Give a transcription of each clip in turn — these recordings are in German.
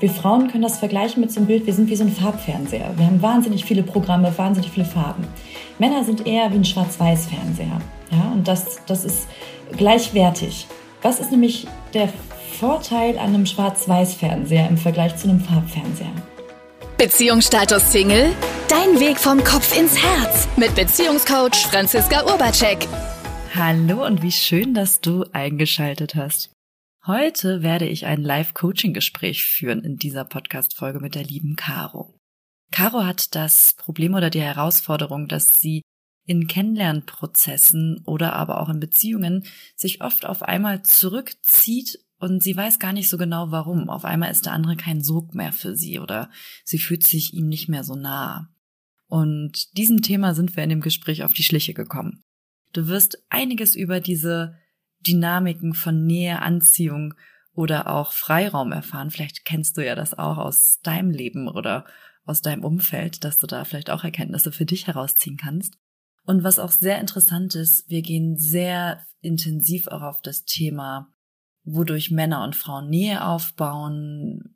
Wir Frauen können das vergleichen mit so einem Bild, wir sind wie so ein Farbfernseher. Wir haben wahnsinnig viele Programme, wahnsinnig viele Farben. Männer sind eher wie ein Schwarz-Weiß-Fernseher. Ja, und das, das ist gleichwertig. Was ist nämlich der Vorteil an einem Schwarz-Weiß-Fernseher im Vergleich zu einem Farbfernseher? Beziehungsstatus Single? Dein Weg vom Kopf ins Herz mit Beziehungscoach Franziska Urbacek. Hallo und wie schön, dass du eingeschaltet hast. Heute werde ich ein Live-Coaching-Gespräch führen in dieser Podcast-Folge mit der lieben Caro. Caro hat das Problem oder die Herausforderung, dass sie in Kennenlernprozessen oder aber auch in Beziehungen sich oft auf einmal zurückzieht und sie weiß gar nicht so genau warum. Auf einmal ist der andere kein Sog mehr für sie oder sie fühlt sich ihm nicht mehr so nah. Und diesem Thema sind wir in dem Gespräch auf die Schliche gekommen. Du wirst einiges über diese Dynamiken von Nähe, Anziehung oder auch Freiraum erfahren. Vielleicht kennst du ja das auch aus deinem Leben oder aus deinem Umfeld, dass du da vielleicht auch Erkenntnisse für dich herausziehen kannst. Und was auch sehr interessant ist, wir gehen sehr intensiv auch auf das Thema wodurch Männer und Frauen Nähe aufbauen,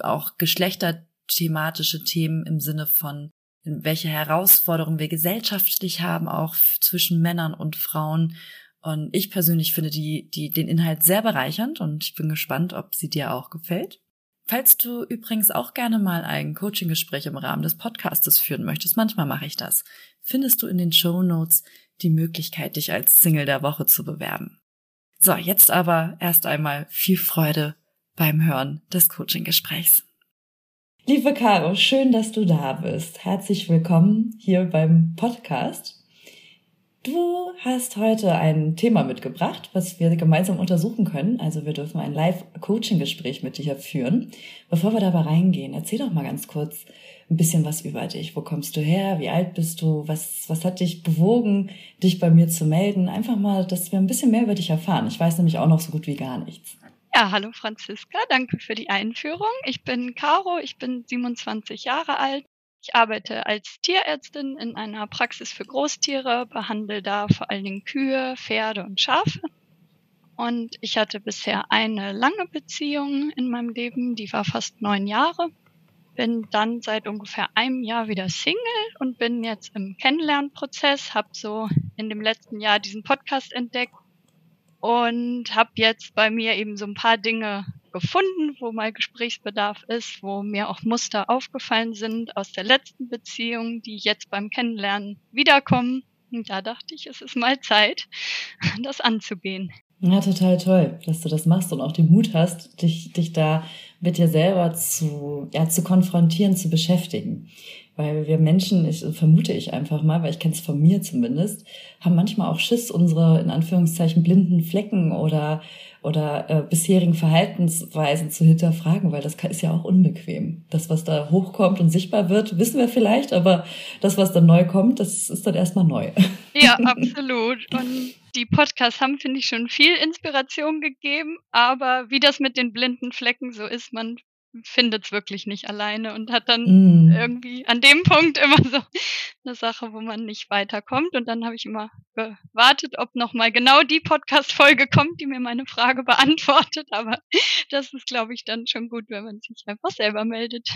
auch geschlechterthematische Themen im Sinne von welche Herausforderungen wir gesellschaftlich haben, auch zwischen Männern und Frauen. Und ich persönlich finde die, die, den Inhalt sehr bereichernd und ich bin gespannt, ob sie dir auch gefällt. Falls du übrigens auch gerne mal ein Coaching-Gespräch im Rahmen des Podcastes führen möchtest, manchmal mache ich das, findest du in den Show Notes die Möglichkeit, dich als Single der Woche zu bewerben. So, jetzt aber erst einmal viel Freude beim Hören des Coaching-Gesprächs. Liebe Caro, schön, dass du da bist. Herzlich willkommen hier beim Podcast. Du hast heute ein Thema mitgebracht, was wir gemeinsam untersuchen können. Also wir dürfen ein Live-Coaching-Gespräch mit dir führen. Bevor wir dabei reingehen, erzähl doch mal ganz kurz, ein bisschen was über dich. Wo kommst du her? Wie alt bist du? Was, was hat dich bewogen, dich bei mir zu melden? Einfach mal, dass wir ein bisschen mehr über dich erfahren. Ich weiß nämlich auch noch so gut wie gar nichts. Ja, hallo Franziska, danke für die Einführung. Ich bin Caro, ich bin 27 Jahre alt. Ich arbeite als Tierärztin in einer Praxis für Großtiere, behandle da vor allen Dingen Kühe, Pferde und Schafe. Und ich hatte bisher eine lange Beziehung in meinem Leben, die war fast neun Jahre bin dann seit ungefähr einem Jahr wieder Single und bin jetzt im Kennenlernprozess, habe so in dem letzten Jahr diesen Podcast entdeckt und habe jetzt bei mir eben so ein paar Dinge gefunden, wo mal Gesprächsbedarf ist, wo mir auch Muster aufgefallen sind aus der letzten Beziehung, die jetzt beim Kennenlernen wiederkommen. Und da dachte ich, es ist mal Zeit, das anzugehen. Ja, total toll, dass du das machst und auch den Mut hast, dich, dich da mit dir selber zu, ja, zu konfrontieren, zu beschäftigen. Weil wir Menschen, ich, vermute ich einfach mal, weil ich kenne es von mir zumindest, haben manchmal auch Schiss, unsere in Anführungszeichen blinden Flecken oder oder äh, bisherigen Verhaltensweisen zu hinterfragen, weil das ist ja auch unbequem. Das, was da hochkommt und sichtbar wird, wissen wir vielleicht, aber das, was dann neu kommt, das ist dann erstmal neu. Ja, absolut. Und die Podcasts haben, finde ich, schon viel Inspiration gegeben, aber wie das mit den blinden Flecken so ist, man findet es wirklich nicht alleine und hat dann mm. irgendwie an dem Punkt immer so eine Sache, wo man nicht weiterkommt. Und dann habe ich immer gewartet, ob nochmal genau die Podcast-Folge kommt, die mir meine Frage beantwortet. Aber das ist, glaube ich, dann schon gut, wenn man sich einfach selber meldet.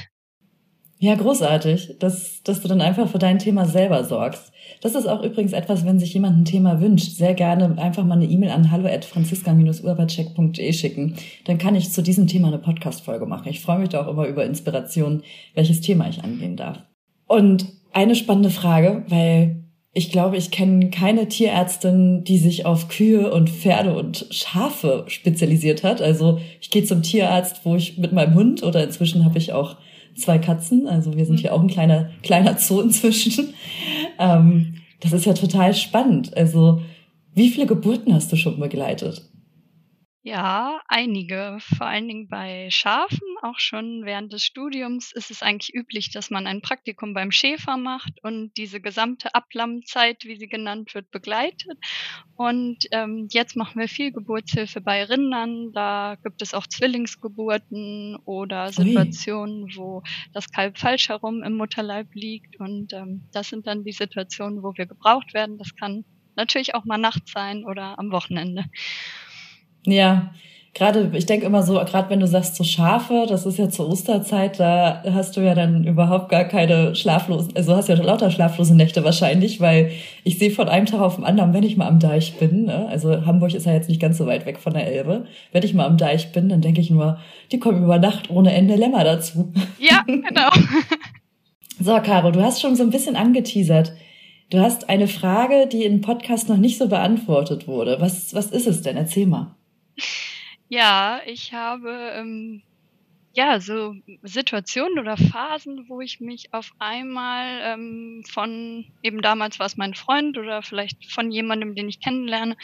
Ja, großartig, dass, dass du dann einfach für dein Thema selber sorgst. Das ist auch übrigens etwas, wenn sich jemand ein Thema wünscht, sehr gerne einfach mal eine E-Mail an hallo at franziska-urbacek.de schicken. Dann kann ich zu diesem Thema eine Podcast-Folge machen. Ich freue mich da auch immer über Inspiration, welches Thema ich angehen darf. Und eine spannende Frage, weil ich glaube, ich kenne keine Tierärztin, die sich auf Kühe und Pferde und Schafe spezialisiert hat. Also ich gehe zum Tierarzt, wo ich mit meinem Hund oder inzwischen habe ich auch zwei Katzen. Also wir sind hier auch ein kleiner, kleiner Zoo inzwischen. Ähm, das ist ja total spannend. Also wie viele Geburten hast du schon begleitet? Ja, einige. Vor allen Dingen bei Schafen, auch schon während des Studiums ist es eigentlich üblich, dass man ein Praktikum beim Schäfer macht und diese gesamte Ablammzeit, wie sie genannt wird, begleitet. Und ähm, jetzt machen wir viel Geburtshilfe bei Rindern. Da gibt es auch Zwillingsgeburten oder Situationen, Ui. wo das Kalb falsch herum im Mutterleib liegt. Und ähm, das sind dann die Situationen, wo wir gebraucht werden. Das kann natürlich auch mal nachts sein oder am Wochenende. Ja, gerade, ich denke immer so, gerade wenn du sagst so Schafe, das ist ja zur Osterzeit, da hast du ja dann überhaupt gar keine schlaflosen, also hast ja lauter schlaflose Nächte wahrscheinlich, weil ich sehe von einem Tag auf den anderen, wenn ich mal am Deich bin, ne? also Hamburg ist ja jetzt nicht ganz so weit weg von der Elbe, wenn ich mal am Deich bin, dann denke ich nur, die kommen über Nacht ohne Ende Lämmer dazu. Ja, genau. so, Caro, du hast schon so ein bisschen angeteasert. Du hast eine Frage, die im Podcast noch nicht so beantwortet wurde. Was, was ist es denn? Erzähl mal. Ja, ich habe ähm, ja so Situationen oder Phasen, wo ich mich auf einmal ähm, von eben damals war es mein Freund oder vielleicht von jemandem, den ich kennenlerne,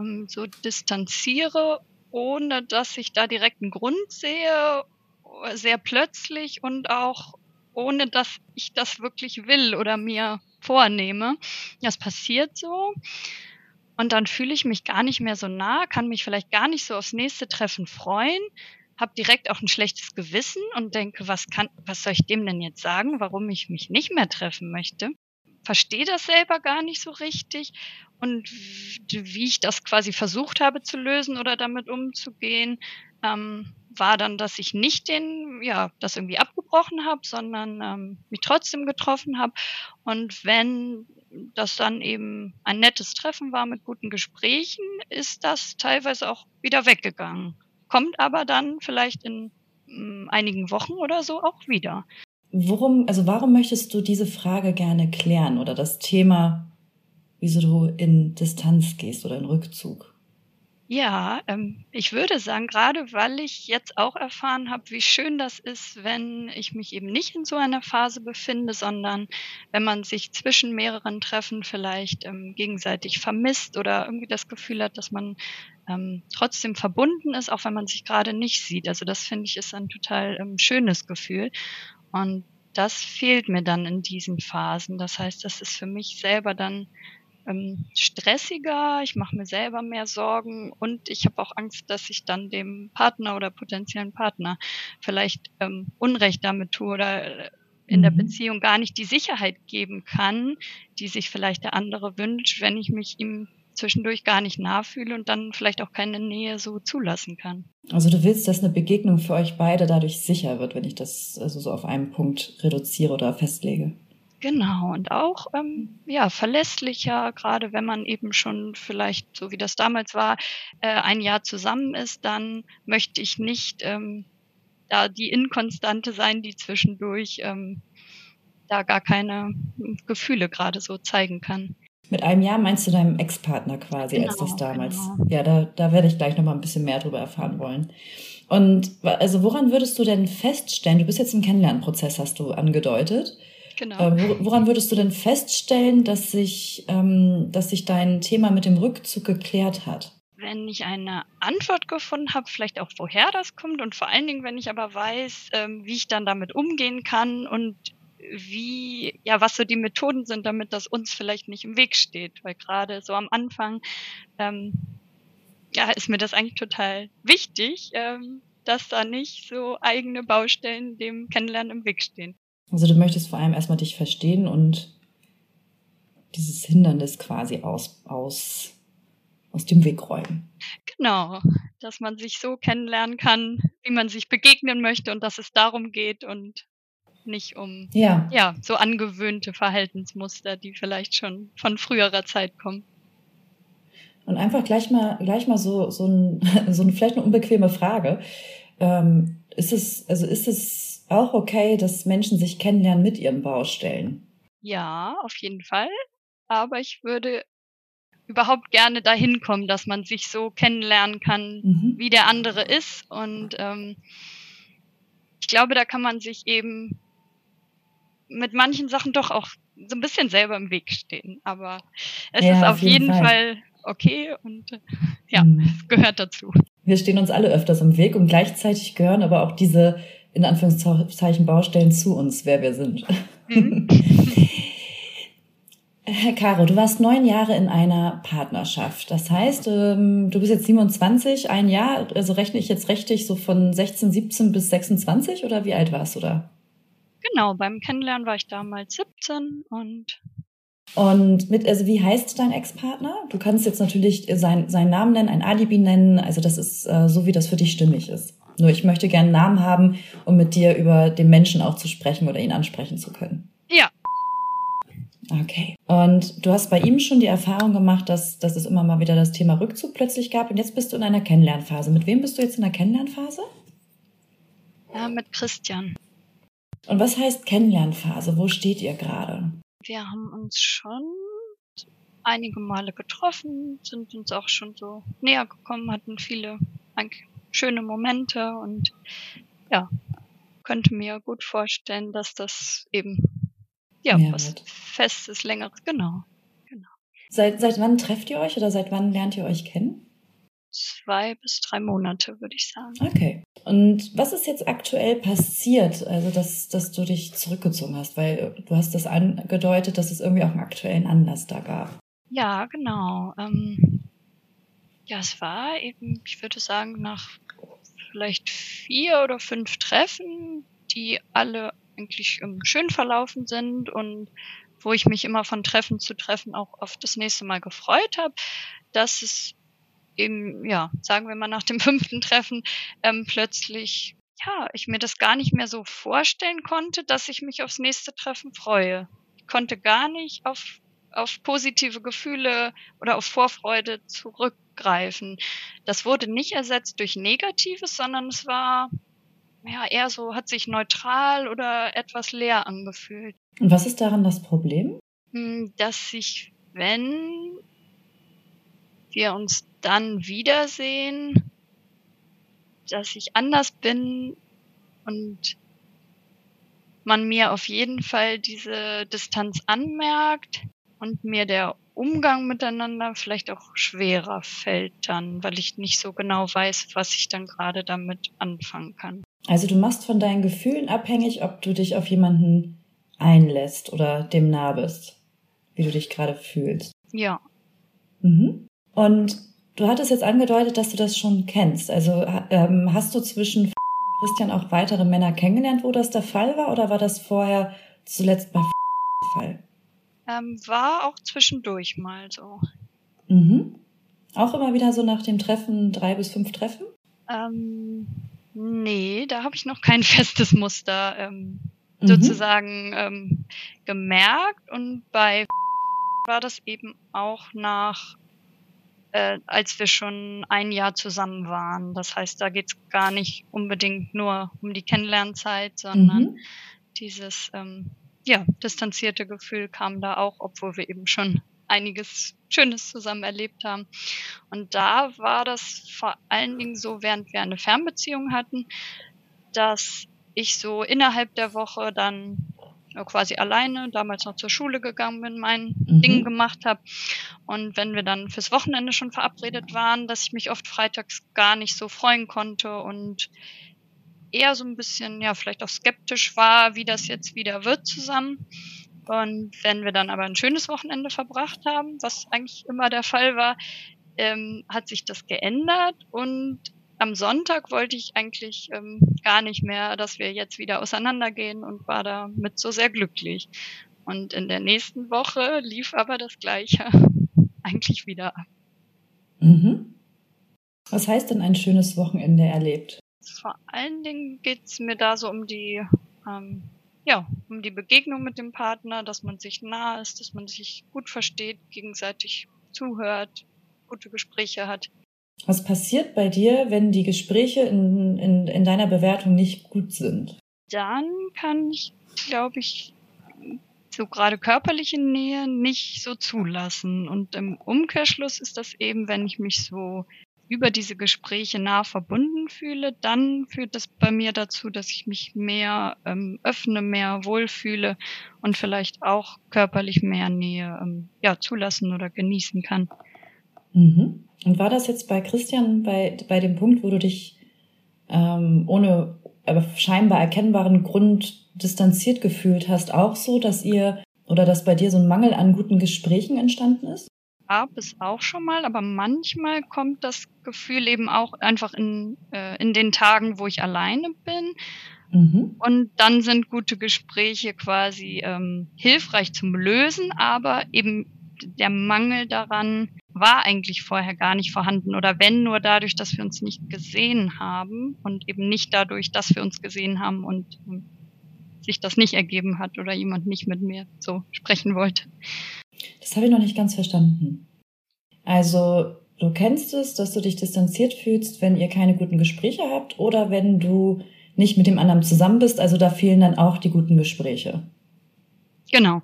ähm, so distanziere, ohne dass ich da direkt einen Grund sehe, sehr plötzlich und auch ohne dass ich das wirklich will oder mir vornehme. Das passiert so. Und dann fühle ich mich gar nicht mehr so nah, kann mich vielleicht gar nicht so aufs nächste Treffen freuen, habe direkt auch ein schlechtes Gewissen und denke, was kann, was soll ich dem denn jetzt sagen, warum ich mich nicht mehr treffen möchte? Verstehe das selber gar nicht so richtig und wie ich das quasi versucht habe zu lösen oder damit umzugehen, ähm, war dann, dass ich nicht den, ja, das irgendwie abgebrochen habe, sondern ähm, mich trotzdem getroffen habe. Und wenn das dann eben ein nettes Treffen war mit guten Gesprächen, ist das teilweise auch wieder weggegangen. Kommt aber dann vielleicht in mm, einigen Wochen oder so auch wieder. Worum, also warum möchtest du diese Frage gerne klären oder das Thema, wieso du in Distanz gehst oder in Rückzug? Ja, ähm, ich würde sagen, gerade weil ich jetzt auch erfahren habe, wie schön das ist, wenn ich mich eben nicht in so einer Phase befinde, sondern wenn man sich zwischen mehreren Treffen vielleicht ähm, gegenseitig vermisst oder irgendwie das Gefühl hat, dass man ähm, trotzdem verbunden ist, auch wenn man sich gerade nicht sieht. Also das finde ich ist ein total ähm, schönes Gefühl. Und das fehlt mir dann in diesen Phasen. Das heißt, das ist für mich selber dann ähm, stressiger, ich mache mir selber mehr Sorgen und ich habe auch Angst, dass ich dann dem Partner oder potenziellen Partner vielleicht ähm, Unrecht damit tue oder in mhm. der Beziehung gar nicht die Sicherheit geben kann, die sich vielleicht der andere wünscht, wenn ich mich ihm zwischendurch gar nicht nah fühle und dann vielleicht auch keine Nähe so zulassen kann. Also du willst, dass eine Begegnung für euch beide dadurch sicher wird, wenn ich das also so auf einen Punkt reduziere oder festlege. Genau, und auch ähm, ja, verlässlicher, gerade wenn man eben schon vielleicht, so wie das damals war, äh, ein Jahr zusammen ist, dann möchte ich nicht ähm, da die Inkonstante sein, die zwischendurch ähm, da gar keine Gefühle gerade so zeigen kann. Mit einem Jahr meinst du deinem Ex-Partner quasi, genau, als das damals. Genau. Ja, da, da werde ich gleich nochmal ein bisschen mehr drüber erfahren wollen. Und also woran würdest du denn feststellen, du bist jetzt im Kennenlernprozess, hast du angedeutet. Genau. Äh, woran würdest du denn feststellen, dass sich, ähm, dass sich dein Thema mit dem Rückzug geklärt hat? Wenn ich eine Antwort gefunden habe, vielleicht auch woher das kommt und vor allen Dingen, wenn ich aber weiß, ähm, wie ich dann damit umgehen kann und wie, ja, was so die Methoden sind, damit das uns vielleicht nicht im Weg steht. Weil gerade so am Anfang, ähm, ja, ist mir das eigentlich total wichtig, dass da nicht so eigene Baustellen dem Kennenlernen im Weg stehen. Also du möchtest vor allem erstmal dich verstehen und dieses Hindernis quasi aus, aus, aus dem Weg räumen. Genau, dass man sich so kennenlernen kann, wie man sich begegnen möchte und dass es darum geht und nicht um ja. ja so angewöhnte Verhaltensmuster, die vielleicht schon von früherer Zeit kommen. Und einfach gleich mal, gleich mal so, so, ein, so eine vielleicht eine unbequeme Frage. Ähm, ist es, also ist es auch okay, dass Menschen sich kennenlernen mit ihren Baustellen? Ja, auf jeden Fall. Aber ich würde überhaupt gerne dahin kommen, dass man sich so kennenlernen kann, mhm. wie der andere ist. Und ähm, ich glaube, da kann man sich eben mit manchen Sachen doch auch so ein bisschen selber im Weg stehen. Aber es ja, ist auf, jeden, jeden Fall. Fall. okay und äh, ja, mhm. es gehört dazu. Wir stehen uns alle öfters im Weg und gleichzeitig gehören aber auch diese in Anführungszeichen Baustellen zu uns, wer wir sind. Mhm. Herr Caro, du warst neun Jahre in einer Partnerschaft. Das heißt, ähm, du bist jetzt 27, ein Jahr, also rechne ich jetzt richtig so von 16, 17 bis 26 oder wie alt warst du da? Genau, beim Kennenlernen war ich damals 17 und Und mit, also wie heißt dein Ex-Partner? Du kannst jetzt natürlich sein, seinen Namen nennen, ein Alibi nennen. Also das ist äh, so, wie das für dich stimmig ist. Nur ich möchte gerne einen Namen haben, um mit dir über den Menschen auch zu sprechen oder ihn ansprechen zu können. Ja. Okay. Und du hast bei ihm schon die Erfahrung gemacht, dass, dass es immer mal wieder das Thema Rückzug plötzlich gab. Und jetzt bist du in einer Kennenlernphase. Mit wem bist du jetzt in der Kennenlernphase? Ja, mit Christian. Und was heißt Kennenlernphase? Wo steht ihr gerade? Wir haben uns schon einige Male getroffen, sind uns auch schon so näher gekommen, hatten viele schöne Momente und ja, könnte mir gut vorstellen, dass das eben ja Mehr was wird. Festes, Längeres, genau. genau. Seit, seit wann trefft ihr euch oder seit wann lernt ihr euch kennen? zwei bis drei Monate, würde ich sagen. Okay. Und was ist jetzt aktuell passiert, also dass, dass du dich zurückgezogen hast? Weil du hast das angedeutet, dass es irgendwie auch einen aktuellen Anlass da gab. Ja, genau. Ähm, ja, es war eben, ich würde sagen, nach vielleicht vier oder fünf Treffen, die alle eigentlich schön verlaufen sind und wo ich mich immer von Treffen zu Treffen auch auf das nächste Mal gefreut habe, dass es eben, ja, sagen wir mal nach dem fünften Treffen, ähm, plötzlich, ja, ich mir das gar nicht mehr so vorstellen konnte, dass ich mich aufs nächste Treffen freue. Ich konnte gar nicht auf, auf positive Gefühle oder auf Vorfreude zurückgreifen. Das wurde nicht ersetzt durch Negatives, sondern es war ja eher so, hat sich neutral oder etwas leer angefühlt. Und was ist daran das Problem? Hm, dass sich, wenn wir uns dann wiedersehen, dass ich anders bin und man mir auf jeden Fall diese Distanz anmerkt und mir der Umgang miteinander vielleicht auch schwerer fällt dann, weil ich nicht so genau weiß, was ich dann gerade damit anfangen kann. Also du machst von deinen Gefühlen abhängig, ob du dich auf jemanden einlässt oder dem nah bist, wie du dich gerade fühlst. Ja. Mhm. Und du hattest jetzt angedeutet, dass du das schon kennst. Also ähm, hast du zwischen Christian auch weitere Männer kennengelernt, wo das der Fall war, oder war das vorher zuletzt bei Fall? Ähm, war auch zwischendurch mal so. Mhm. Auch immer wieder so nach dem Treffen, drei bis fünf Treffen? Ähm, nee, da habe ich noch kein festes Muster ähm, mhm. sozusagen ähm, gemerkt. Und bei war das eben auch nach äh, als wir schon ein Jahr zusammen waren. Das heißt, da geht es gar nicht unbedingt nur um die Kennenlernzeit, sondern mhm. dieses ähm, ja, distanzierte Gefühl kam da auch, obwohl wir eben schon einiges Schönes zusammen erlebt haben. Und da war das vor allen Dingen so, während wir eine Fernbeziehung hatten, dass ich so innerhalb der Woche dann quasi alleine, damals noch zur Schule gegangen bin, mein mhm. Ding gemacht habe. Und wenn wir dann fürs Wochenende schon verabredet waren, dass ich mich oft freitags gar nicht so freuen konnte und eher so ein bisschen, ja, vielleicht auch skeptisch war, wie das jetzt wieder wird zusammen. Und wenn wir dann aber ein schönes Wochenende verbracht haben, was eigentlich immer der Fall war, ähm, hat sich das geändert und am Sonntag wollte ich eigentlich ähm, gar nicht mehr, dass wir jetzt wieder auseinandergehen und war damit so sehr glücklich. Und in der nächsten Woche lief aber das Gleiche eigentlich wieder ab. Mhm. Was heißt denn ein schönes Wochenende erlebt? Vor allen Dingen geht's mir da so um die, ähm, ja, um die Begegnung mit dem Partner, dass man sich nah ist, dass man sich gut versteht, gegenseitig zuhört, gute Gespräche hat. Was passiert bei dir, wenn die Gespräche in, in, in deiner Bewertung nicht gut sind? Dann kann ich, glaube ich, so gerade körperliche Nähe nicht so zulassen. Und im Umkehrschluss ist das eben, wenn ich mich so über diese Gespräche nah verbunden fühle, dann führt das bei mir dazu, dass ich mich mehr ähm, öffne, mehr wohlfühle und vielleicht auch körperlich mehr Nähe ähm, ja, zulassen oder genießen kann. Mhm. Und war das jetzt bei Christian bei, bei dem Punkt, wo du dich ähm, ohne aber scheinbar erkennbaren Grund distanziert gefühlt hast, auch so, dass ihr oder dass bei dir so ein Mangel an guten Gesprächen entstanden ist? Gab es auch schon mal, aber manchmal kommt das Gefühl eben auch einfach in, äh, in den Tagen, wo ich alleine bin. Mhm. Und dann sind gute Gespräche quasi ähm, hilfreich zum Lösen, aber eben der Mangel daran war eigentlich vorher gar nicht vorhanden oder wenn nur dadurch, dass wir uns nicht gesehen haben und eben nicht dadurch, dass wir uns gesehen haben und ähm, sich das nicht ergeben hat oder jemand nicht mit mir so sprechen wollte. Das habe ich noch nicht ganz verstanden. Also du kennst es, dass du dich distanziert fühlst, wenn ihr keine guten Gespräche habt oder wenn du nicht mit dem anderen zusammen bist. Also da fehlen dann auch die guten Gespräche. Genau.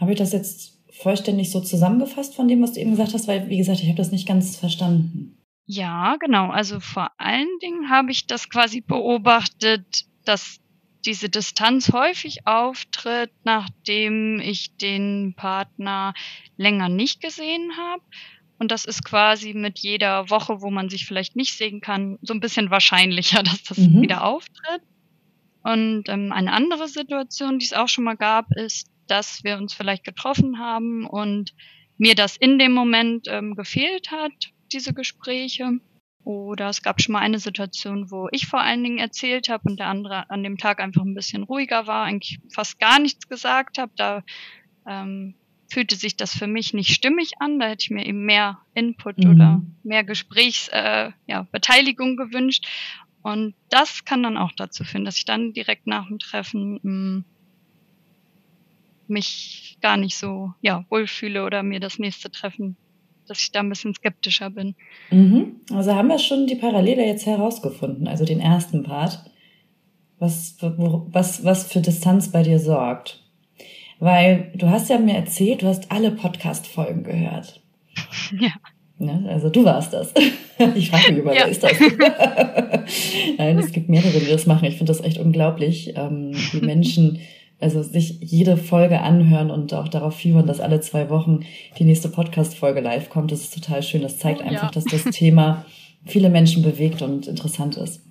Habe ich das jetzt vollständig so zusammengefasst von dem, was du eben gesagt hast? Weil, wie gesagt, ich habe das nicht ganz verstanden. Ja, genau. Also vor allen Dingen habe ich das quasi beobachtet, dass diese Distanz häufig auftritt, nachdem ich den Partner länger nicht gesehen habe. Und das ist quasi mit jeder Woche, wo man sich vielleicht nicht sehen kann, so ein bisschen wahrscheinlicher, dass das mhm. wieder auftritt. Und ähm, eine andere Situation, die es auch schon mal gab, ist, dass wir uns vielleicht getroffen haben und mir das in dem Moment ähm, gefehlt hat, diese Gespräche. Oder es gab schon mal eine Situation, wo ich vor allen Dingen erzählt habe und der andere an dem Tag einfach ein bisschen ruhiger war, eigentlich fast gar nichts gesagt habe. Da ähm, fühlte sich das für mich nicht stimmig an. Da hätte ich mir eben mehr Input mhm. oder mehr Gesprächsbeteiligung äh, ja, Beteiligung gewünscht. Und das kann dann auch dazu führen, dass ich dann direkt nach dem Treffen mh, mm, mich gar nicht so ja, wohlfühle oder mir das nächste Treffen dass ich da ein bisschen skeptischer bin. Mhm. Also haben wir schon die Parallele jetzt herausgefunden, also den ersten Part, was, was, was für Distanz bei dir sorgt. Weil du hast ja mir erzählt, du hast alle Podcast-Folgen gehört. Ja. Ne? Also du warst das. Ich frage mich immer, ja. wer ist das? Nein, es gibt mehrere, die das machen. Ich finde das echt unglaublich, ähm, wie Menschen also sich jede Folge anhören und auch darauf fiebern, dass alle zwei Wochen die nächste Podcast-Folge live kommt. Das ist total schön. Das zeigt oh, einfach, ja. dass das Thema viele Menschen bewegt und interessant ist.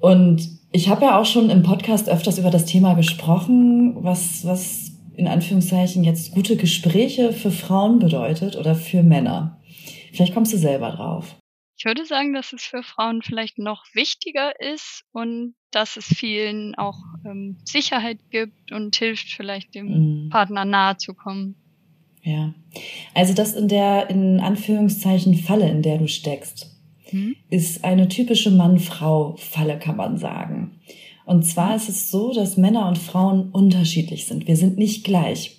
Und ich habe ja auch schon im Podcast öfters über das Thema gesprochen, was, was in Anführungszeichen jetzt gute Gespräche für Frauen bedeutet oder für Männer. Vielleicht kommst du selber drauf. Ich würde sagen, dass es für Frauen vielleicht noch wichtiger ist und dass es vielen auch ähm, Sicherheit gibt und hilft, vielleicht dem mhm. Partner nahe zu kommen. Ja, also das in der in Anführungszeichen Falle, in der du steckst, mhm. ist eine typische Mann-Frau-Falle, kann man sagen. Und zwar ist es so, dass Männer und Frauen unterschiedlich sind. Wir sind nicht gleich.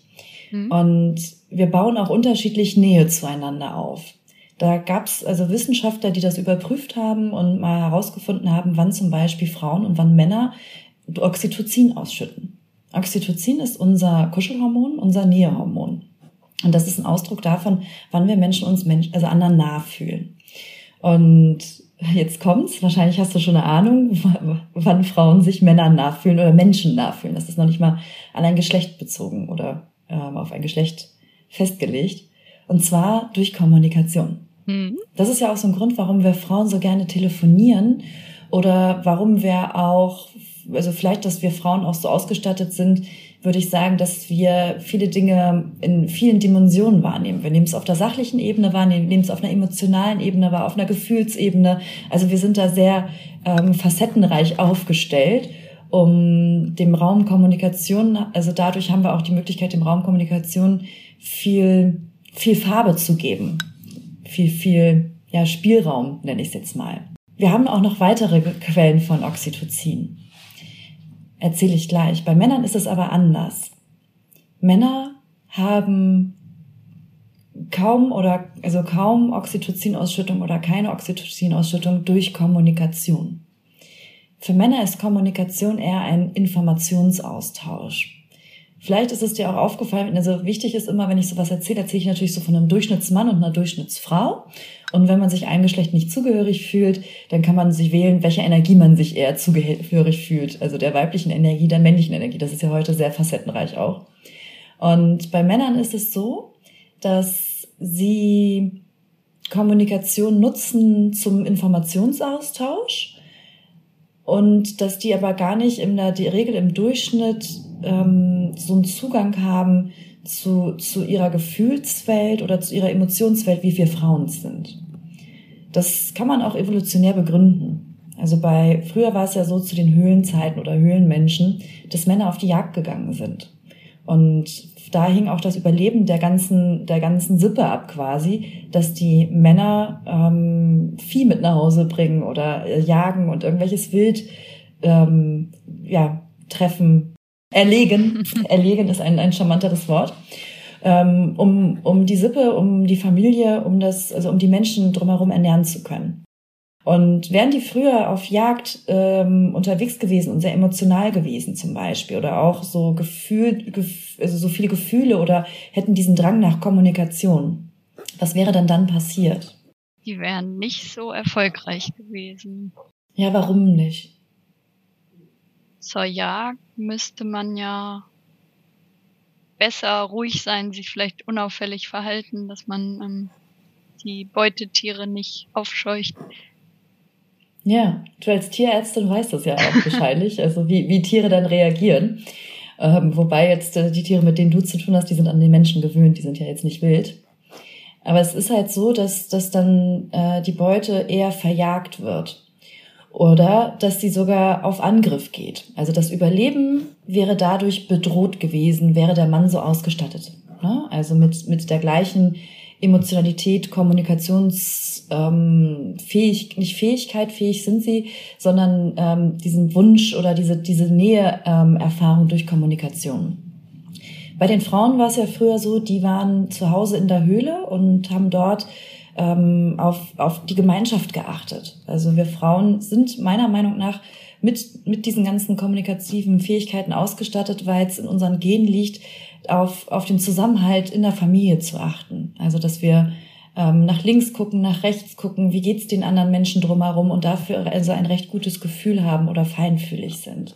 Mhm. Und wir bauen auch unterschiedlich Nähe zueinander auf. Da gab es also Wissenschaftler, die das überprüft haben und mal herausgefunden haben, wann zum Beispiel Frauen und wann Männer Oxytocin ausschütten. Oxytocin ist unser Kuschelhormon, unser Nähehormon. Und das ist ein Ausdruck davon, wann wir Menschen uns Menschen, also anderen nah fühlen. Und jetzt kommt's, wahrscheinlich hast du schon eine Ahnung, wann Frauen sich Männern nachfühlen oder Menschen nachfühlen. Das ist noch nicht mal an ein Geschlecht bezogen oder ähm, auf ein Geschlecht festgelegt. Und zwar durch Kommunikation. Mhm. Das ist ja auch so ein Grund, warum wir Frauen so gerne telefonieren oder warum wir auch, also vielleicht, dass wir Frauen auch so ausgestattet sind, würde ich sagen, dass wir viele Dinge in vielen Dimensionen wahrnehmen. Wir nehmen es auf der sachlichen Ebene wahr, nehmen es auf einer emotionalen Ebene wahr, auf einer Gefühlsebene. Also wir sind da sehr ähm, facettenreich aufgestellt, um dem Raum Kommunikation, also dadurch haben wir auch die Möglichkeit, dem Raum Kommunikation viel viel Farbe zu geben. Viel, viel ja, Spielraum, nenne ich es jetzt mal. Wir haben auch noch weitere Quellen von Oxytocin. Erzähle ich gleich. Bei Männern ist es aber anders. Männer haben kaum oder also kaum Oxytocin-Ausschüttung oder keine Oxytocin-Ausschüttung durch Kommunikation. Für Männer ist Kommunikation eher ein Informationsaustausch. Vielleicht ist es dir auch aufgefallen, also wichtig ist immer, wenn ich sowas erzähle, erzähle ich natürlich so von einem Durchschnittsmann und einer Durchschnittsfrau. Und wenn man sich einem Geschlecht nicht zugehörig fühlt, dann kann man sich wählen, welche Energie man sich eher zugehörig fühlt. Also der weiblichen Energie, der männlichen Energie. Das ist ja heute sehr facettenreich auch. Und bei Männern ist es so, dass sie Kommunikation nutzen zum Informationsaustausch und dass die aber gar nicht in der Regel im Durchschnitt ähm, so einen Zugang haben zu, zu ihrer Gefühlswelt oder zu ihrer Emotionswelt, wie wir Frauen sind. Das kann man auch evolutionär begründen. Also bei, früher war es ja so zu den Höhlenzeiten oder Höhlenmenschen, dass Männer auf die Jagd gegangen sind. Und da hing auch das Überleben der ganzen, der ganzen Sippe ab quasi, dass die Männer ähm, Vieh mit nach Hause bringen oder äh, jagen und irgendwelches Wild ähm, ja, treffen, erlegen. erlegen ist ein, ein charmanteres Wort. Ähm, um, um die Sippe, um die Familie, um das, also um die Menschen drumherum ernähren zu können. Und wären die früher auf Jagd ähm, unterwegs gewesen und sehr emotional gewesen zum Beispiel oder auch so Gefühl, gef also so viele Gefühle oder hätten diesen Drang nach Kommunikation, was wäre dann dann passiert? Die wären nicht so erfolgreich gewesen. Ja, warum nicht? Zur Jagd müsste man ja besser ruhig sein, sich vielleicht unauffällig verhalten, dass man ähm, die Beutetiere nicht aufscheucht. Ja, du als Tierärztin weißt das ja auch wahrscheinlich, also wie, wie Tiere dann reagieren. Ähm, wobei jetzt äh, die Tiere, mit denen du zu tun hast, die sind an den Menschen gewöhnt, die sind ja jetzt nicht wild. Aber es ist halt so, dass, dass dann äh, die Beute eher verjagt wird. Oder dass sie sogar auf Angriff geht. Also das Überleben wäre dadurch bedroht gewesen, wäre der Mann so ausgestattet. Ne? Also mit, mit der gleichen Emotionalität, Kommunikationsfähig, ähm, nicht Fähigkeit, fähig sind sie, sondern ähm, diesen Wunsch oder diese, diese Nähe-Erfahrung ähm, durch Kommunikation. Bei den Frauen war es ja früher so, die waren zu Hause in der Höhle und haben dort ähm, auf, auf die Gemeinschaft geachtet. Also wir Frauen sind meiner Meinung nach mit, mit diesen ganzen kommunikativen Fähigkeiten ausgestattet, weil es in unseren Genen liegt, auf, auf den Zusammenhalt in der Familie zu achten. Also dass wir ähm, nach links gucken, nach rechts gucken, wie geht's den anderen Menschen drumherum und dafür also ein recht gutes Gefühl haben oder feinfühlig sind.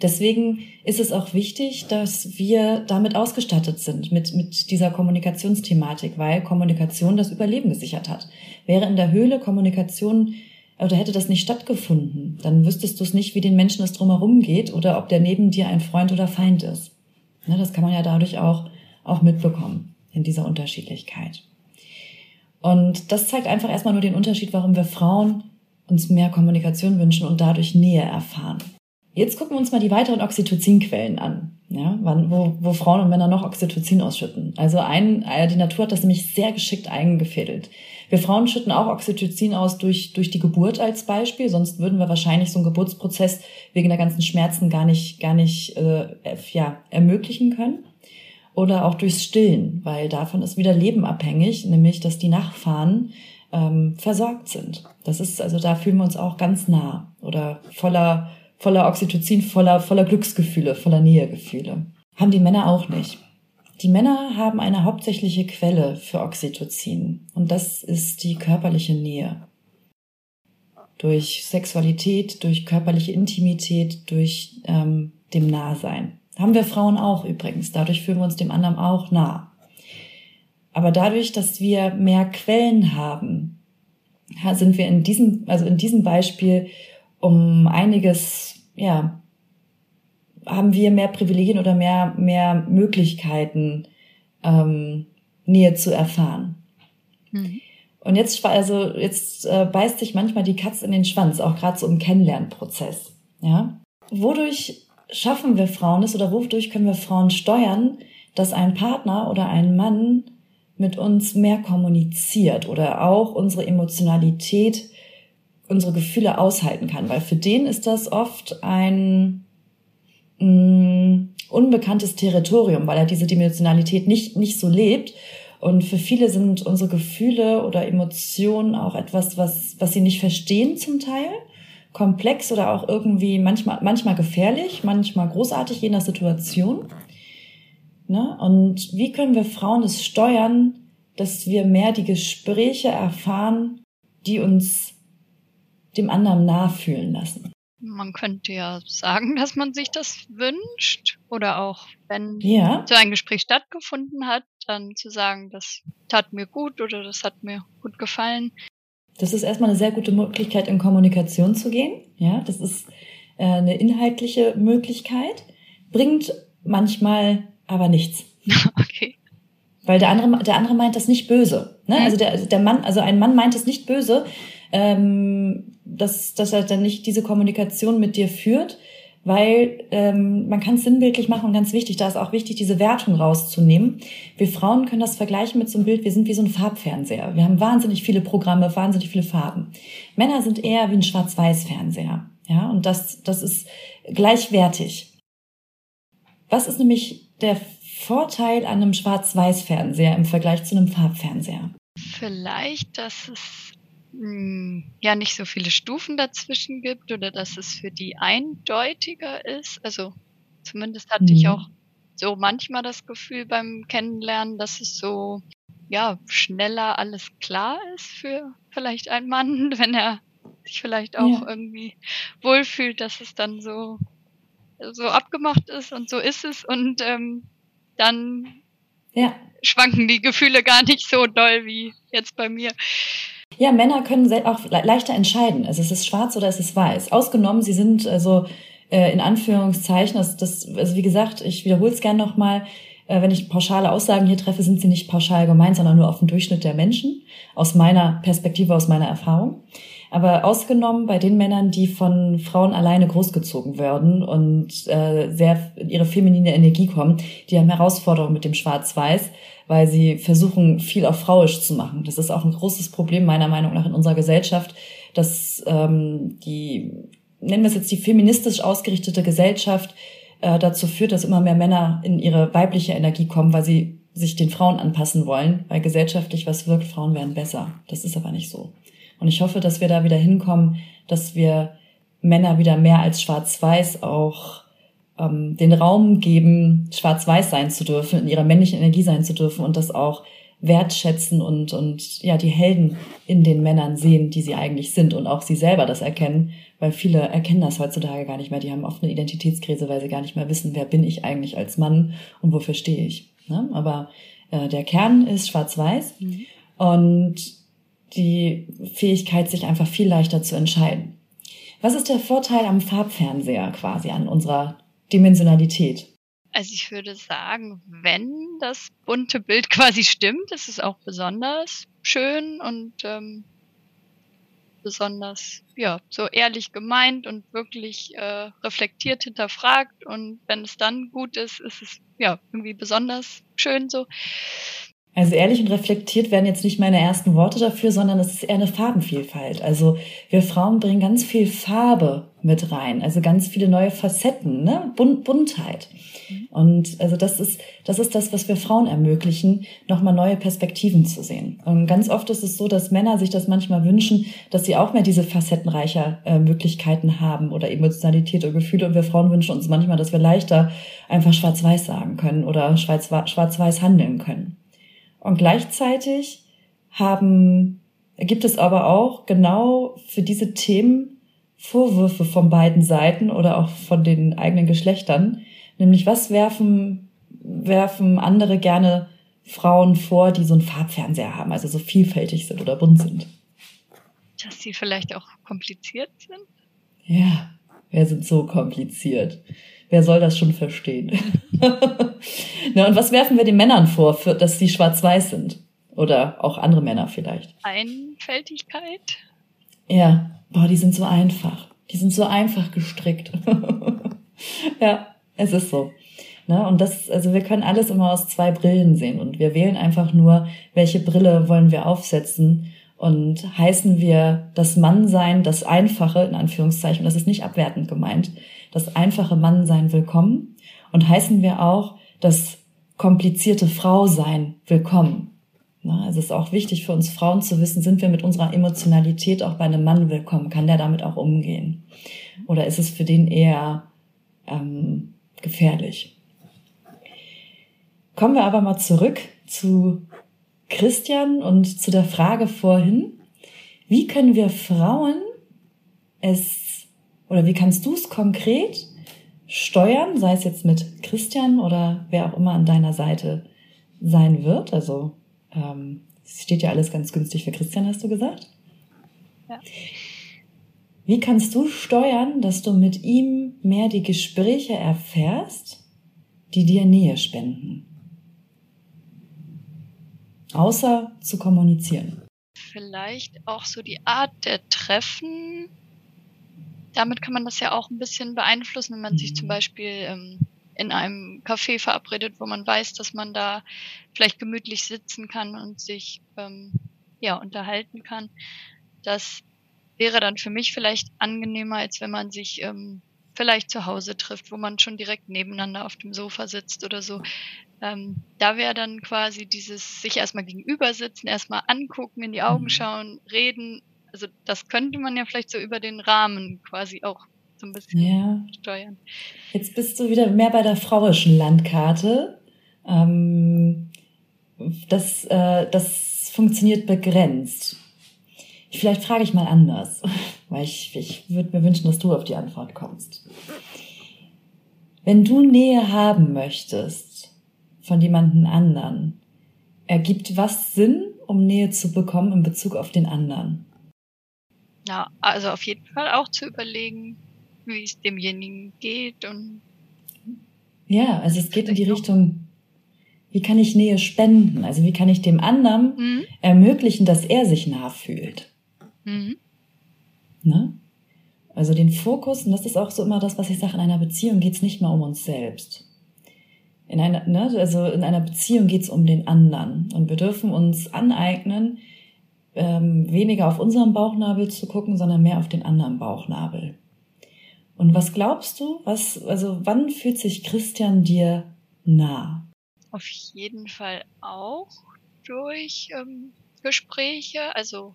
Deswegen ist es auch wichtig, dass wir damit ausgestattet sind, mit, mit dieser Kommunikationsthematik, weil Kommunikation das Überleben gesichert hat. Wäre in der Höhle Kommunikation oder hätte das nicht stattgefunden, dann wüsstest du es nicht, wie den Menschen es drumherum geht oder ob der neben dir ein Freund oder Feind ist. Ne, das kann man ja dadurch auch, auch mitbekommen in dieser Unterschiedlichkeit. Und das zeigt einfach erstmal nur den Unterschied, warum wir Frauen uns mehr Kommunikation wünschen und dadurch Nähe erfahren. Jetzt gucken wir uns mal die weiteren Oxytocinquellen an, ja, wann, wo, wo Frauen und Männer noch Oxytocin ausschütten. Also ein, äh, die Natur hat das nämlich sehr geschickt eingefädelt. Wir Frauen schütten auch Oxytocin aus durch, durch die Geburt als Beispiel, sonst würden wir wahrscheinlich so einen Geburtsprozess wegen der ganzen Schmerzen gar nicht, gar nicht äh, ja, ermöglichen können. Oder auch durchs Stillen, weil davon ist wieder Leben abhängig, nämlich dass die Nachfahren ähm, versorgt sind. Das ist, also da fühlen wir uns auch ganz nah oder voller voller Oxytocin, voller, voller Glücksgefühle, voller Nähegefühle. Haben die Männer auch nicht. Die Männer haben eine hauptsächliche Quelle für Oxytocin und das ist die körperliche Nähe. Durch Sexualität, durch körperliche Intimität, durch ähm, dem Nahsein. Haben wir Frauen auch übrigens. Dadurch fühlen wir uns dem anderen auch nah. Aber dadurch, dass wir mehr Quellen haben, sind wir in diesem, also in diesem Beispiel um einiges, ja, haben wir mehr Privilegien oder mehr, mehr Möglichkeiten, ähm, Nähe zu erfahren. Mhm. Und jetzt, also, jetzt äh, beißt sich manchmal die Katze in den Schwanz, auch gerade so im Kennenlernprozess. Ja? Wodurch schaffen wir Frauen es oder wodurch können wir Frauen steuern, dass ein Partner oder ein Mann mit uns mehr kommuniziert oder auch unsere Emotionalität unsere Gefühle aushalten kann, weil für den ist das oft ein mh, mm, unbekanntes Territorium, weil er diese Dimensionalität nicht, nicht so lebt. Und für viele sind unsere Gefühle oder Emotionen auch etwas, was, was sie nicht verstehen zum Teil. Komplex oder auch irgendwie manchmal, manchmal gefährlich, manchmal großartig, je nach Situation. Ne? Und wie können wir Frauen es steuern, dass wir mehr die Gespräche erfahren, die uns dem anderen nachfühlen lassen. Man könnte ja sagen, dass man sich das wünscht oder auch wenn ja. so ein Gespräch stattgefunden hat, dann zu sagen, das tat mir gut oder das hat mir gut gefallen. Das ist erstmal eine sehr gute Möglichkeit, in Kommunikation zu gehen. Ja, das ist äh, eine inhaltliche Möglichkeit, bringt manchmal aber nichts. okay. Weil der andere, der andere meint das nicht böse. Ne? Mhm. Also der, der Mann, also ein Mann meint es nicht böse, ähm, dass, dass er dann nicht diese Kommunikation mit dir führt, weil ähm, man kann es sinnbildlich machen und ganz wichtig, da ist auch wichtig, diese Wertung rauszunehmen. Wir Frauen können das vergleichen mit so einem Bild, wir sind wie so ein Farbfernseher. Wir haben wahnsinnig viele Programme, wahnsinnig viele Farben. Männer sind eher wie ein Schwarz-Weiß-Fernseher. Ja, und das, das ist gleichwertig. Was ist nämlich der Vorteil an einem Schwarz-Weiß-Fernseher im Vergleich zu einem Farbfernseher? Vielleicht, dass es ja nicht so viele Stufen dazwischen gibt oder dass es für die eindeutiger ist. Also zumindest hatte mhm. ich auch so manchmal das Gefühl beim Kennenlernen, dass es so ja schneller alles klar ist für vielleicht einen Mann, wenn er sich vielleicht auch ja. irgendwie wohlfühlt, dass es dann so so abgemacht ist und so ist es und ähm, dann ja. schwanken die Gefühle gar nicht so doll wie jetzt bei mir. Ja, Männer können auch leichter entscheiden. Also es ist schwarz oder es ist weiß. Ausgenommen, sie sind also äh, in Anführungszeichen, das, das, also wie gesagt, ich wiederhole es gern nochmal, äh, wenn ich pauschale Aussagen hier treffe, sind sie nicht pauschal gemeint, sondern nur auf den Durchschnitt der Menschen, aus meiner Perspektive, aus meiner Erfahrung. Aber ausgenommen bei den Männern, die von Frauen alleine großgezogen werden und äh, sehr in ihre feminine Energie kommen, die haben Herausforderungen mit dem Schwarz-Weiß, weil sie versuchen, viel auf frauisch zu machen. Das ist auch ein großes Problem meiner Meinung nach in unserer Gesellschaft, dass ähm, die, nennen wir es jetzt die feministisch ausgerichtete Gesellschaft, äh, dazu führt, dass immer mehr Männer in ihre weibliche Energie kommen, weil sie sich den Frauen anpassen wollen, weil gesellschaftlich was wirkt, Frauen werden besser. Das ist aber nicht so. Und ich hoffe, dass wir da wieder hinkommen, dass wir Männer wieder mehr als schwarz-weiß auch ähm, den Raum geben, schwarz-weiß sein zu dürfen, in ihrer männlichen Energie sein zu dürfen und das auch wertschätzen und, und ja, die Helden in den Männern sehen, die sie eigentlich sind und auch sie selber das erkennen, weil viele erkennen das heutzutage gar nicht mehr. Die haben oft eine Identitätskrise, weil sie gar nicht mehr wissen, wer bin ich eigentlich als Mann und wofür stehe ich. Ne? Aber äh, der Kern ist schwarz-weiß mhm. und die Fähigkeit, sich einfach viel leichter zu entscheiden. Was ist der Vorteil am Farbfernseher quasi an unserer Dimensionalität? Also ich würde sagen, wenn das bunte Bild quasi stimmt, ist es auch besonders schön und ähm, besonders ja so ehrlich gemeint und wirklich äh, reflektiert hinterfragt und wenn es dann gut ist, ist es ja irgendwie besonders schön so. Also ehrlich und reflektiert werden jetzt nicht meine ersten Worte dafür, sondern es ist eher eine Farbenvielfalt. Also wir Frauen bringen ganz viel Farbe mit rein, also ganz viele neue Facetten, ne? Bunt, Buntheit. Und also das ist, das ist das, was wir Frauen ermöglichen, nochmal neue Perspektiven zu sehen. Und ganz oft ist es so, dass Männer sich das manchmal wünschen, dass sie auch mehr diese facettenreicher äh, Möglichkeiten haben oder Emotionalität oder Gefühle. Und wir Frauen wünschen uns manchmal, dass wir leichter einfach schwarz-weiß sagen können oder schwarz-weiß handeln können. Und gleichzeitig haben, gibt es aber auch genau für diese Themen Vorwürfe von beiden Seiten oder auch von den eigenen Geschlechtern. Nämlich, was werfen, werfen andere gerne Frauen vor, die so einen Farbfernseher haben, also so vielfältig sind oder bunt sind? Dass sie vielleicht auch kompliziert sind? Ja, wir sind so kompliziert. Wer soll das schon verstehen? Na, und was werfen wir den Männern vor, für, dass sie schwarz-weiß sind? Oder auch andere Männer vielleicht? Einfältigkeit. Ja, boah, die sind so einfach. Die sind so einfach gestrickt. ja, es ist so. Ne? Und das, also wir können alles immer aus zwei Brillen sehen und wir wählen einfach nur, welche Brille wollen wir aufsetzen und heißen wir das Mannsein, das Einfache, in Anführungszeichen, das ist nicht abwertend gemeint, das einfache Mannsein willkommen und heißen wir auch das komplizierte Frausein willkommen. Also es ist auch wichtig für uns Frauen zu wissen, sind wir mit unserer Emotionalität auch bei einem Mann willkommen? Kann der damit auch umgehen? Oder ist es für den eher ähm, gefährlich? Kommen wir aber mal zurück zu Christian und zu der Frage vorhin, wie können wir Frauen es oder wie kannst du es konkret steuern, sei es jetzt mit Christian oder wer auch immer an deiner Seite sein wird? Also ähm, es steht ja alles ganz günstig für Christian, hast du gesagt? Ja. Wie kannst du steuern, dass du mit ihm mehr die Gespräche erfährst, die dir Nähe spenden? außer zu kommunizieren. Vielleicht auch so die Art der Treffen. Damit kann man das ja auch ein bisschen beeinflussen, wenn man mhm. sich zum mhm. Beispiel ähm, in einem Café verabredet, wo man weiß, dass man da vielleicht gemütlich sitzen kann und sich ähm, ja unterhalten kann. Das wäre dann für mich vielleicht angenehmer, als wenn man sich ähm, vielleicht zu Hause trifft, wo man schon direkt nebeneinander auf dem Sofa sitzt oder so. Ähm, da wäre dann quasi dieses sich erstmal gegenüber sitzen, erstmal angucken, in die Augen mhm. schauen, reden. Also das könnte man ja vielleicht so über den Rahmen quasi auch so ein bisschen ja. steuern. Jetzt bist du wieder mehr bei der frauischen Landkarte. Ähm, das, äh, das funktioniert begrenzt. Vielleicht frage ich mal anders, weil ich, ich würde mir wünschen, dass du auf die Antwort kommst. Wenn du Nähe haben möchtest von jemandem anderen, ergibt was Sinn, um Nähe zu bekommen in Bezug auf den anderen? Ja, also auf jeden Fall auch zu überlegen, wie es demjenigen geht und ja, also es geht in die Richtung, wie kann ich Nähe spenden? Also wie kann ich dem anderen mhm. ermöglichen, dass er sich nah fühlt? Mhm. Ne? Also den Fokus, und das ist auch so immer das, was ich sage, in einer Beziehung geht es nicht mehr um uns selbst. In einer, ne, also in einer Beziehung geht es um den anderen. Und wir dürfen uns aneignen, ähm, weniger auf unseren Bauchnabel zu gucken, sondern mehr auf den anderen Bauchnabel. Und was glaubst du, was, also wann fühlt sich Christian dir nah? Auf jeden Fall auch durch ähm, Gespräche. Also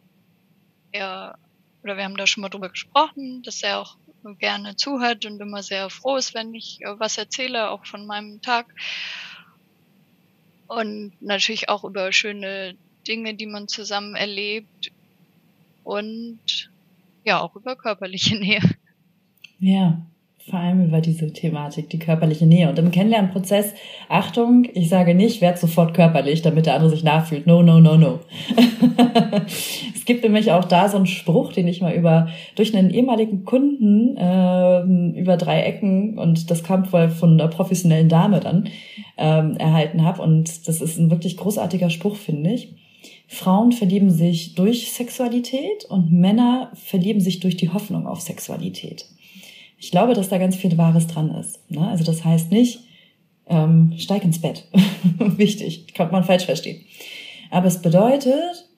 er, oder wir haben da schon mal drüber gesprochen, dass er auch gerne zuhört und immer sehr froh ist, wenn ich äh, was erzähle, auch von meinem Tag. Und natürlich auch über schöne Dinge, die man zusammen erlebt. Und ja, auch über körperliche Nähe. Ja, vor allem über diese Thematik, die körperliche Nähe. Und im Kennenlernprozess, Achtung, ich sage nicht, werd sofort körperlich, damit der andere sich nachfühlt. No, no, no, no. es gibt nämlich auch da so einen Spruch, den ich mal über durch einen ehemaligen Kunden äh, über drei Ecken und das kam wohl von einer professionellen Dame dann ähm, erhalten habe. Und das ist ein wirklich großartiger Spruch, finde ich. Frauen verlieben sich durch Sexualität und Männer verlieben sich durch die Hoffnung auf Sexualität. Ich glaube, dass da ganz viel Wahres dran ist. Ne? Also das heißt nicht, ähm, steig ins Bett. Wichtig, kann man falsch verstehen. Aber es bedeutet,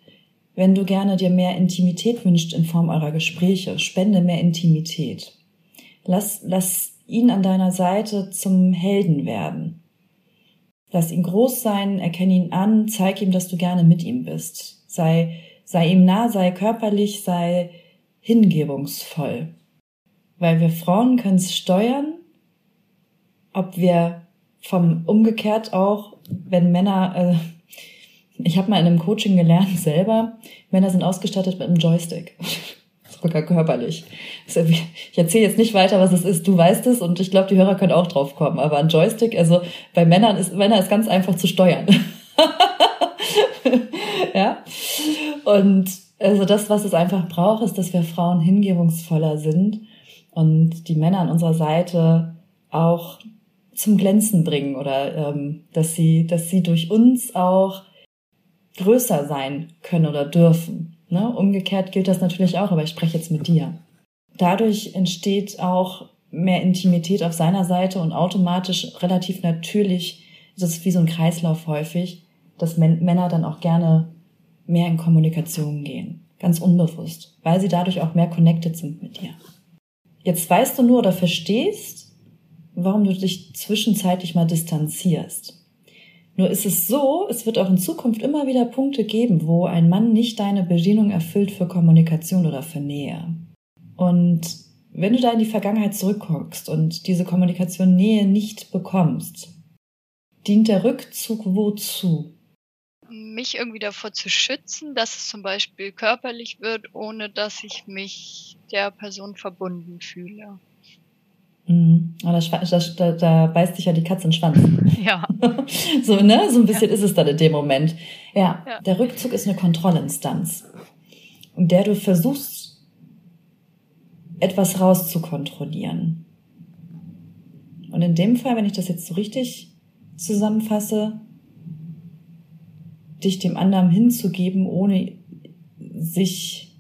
wenn du gerne dir mehr Intimität wünscht in Form eurer Gespräche, spende mehr Intimität. Lass, lass ihn an deiner Seite zum Helden werden. Lass ihn groß sein, erkenne ihn an, zeig ihm, dass du gerne mit ihm bist. Sei, sei ihm nah, sei körperlich, sei hingebungsvoll. Weil wir Frauen können es steuern, ob wir vom umgekehrt auch, wenn Männer, äh, ich habe mal in einem Coaching gelernt selber, Männer sind ausgestattet mit einem Joystick. Sogar körperlich. Ich erzähle jetzt nicht weiter, was es ist. Du weißt es und ich glaube, die Hörer können auch drauf kommen. Aber ein Joystick, also bei Männern ist Männer ist ganz einfach zu steuern. ja. Und also das, was es einfach braucht, ist, dass wir Frauen hingebungsvoller sind und die Männer an unserer Seite auch zum Glänzen bringen oder ähm, dass sie, dass sie durch uns auch größer sein können oder dürfen. Ne? Umgekehrt gilt das natürlich auch, aber ich spreche jetzt mit dir. Dadurch entsteht auch mehr Intimität auf seiner Seite und automatisch relativ natürlich, das ist wie so ein Kreislauf häufig, dass Männer dann auch gerne mehr in Kommunikation gehen. Ganz unbewusst, weil sie dadurch auch mehr connected sind mit dir. Jetzt weißt du nur oder verstehst, warum du dich zwischenzeitlich mal distanzierst. Nur ist es so, es wird auch in Zukunft immer wieder Punkte geben, wo ein Mann nicht deine Bedienung erfüllt für Kommunikation oder für Nähe. Und wenn du da in die Vergangenheit zurückguckst und diese Kommunikation Nähe nicht bekommst, dient der Rückzug wozu? Mich irgendwie davor zu schützen, dass es zum Beispiel körperlich wird, ohne dass ich mich der Person verbunden fühle. Mhm. Aber das, das, da, da beißt sich ja die Katze in den Schwanz. Ja. so, ne? So ein bisschen ja. ist es dann in dem Moment. Ja, ja, der Rückzug ist eine Kontrollinstanz, in der du versuchst, etwas rauszukontrollieren. Und in dem Fall, wenn ich das jetzt so richtig zusammenfasse, dich dem anderen hinzugeben, ohne sich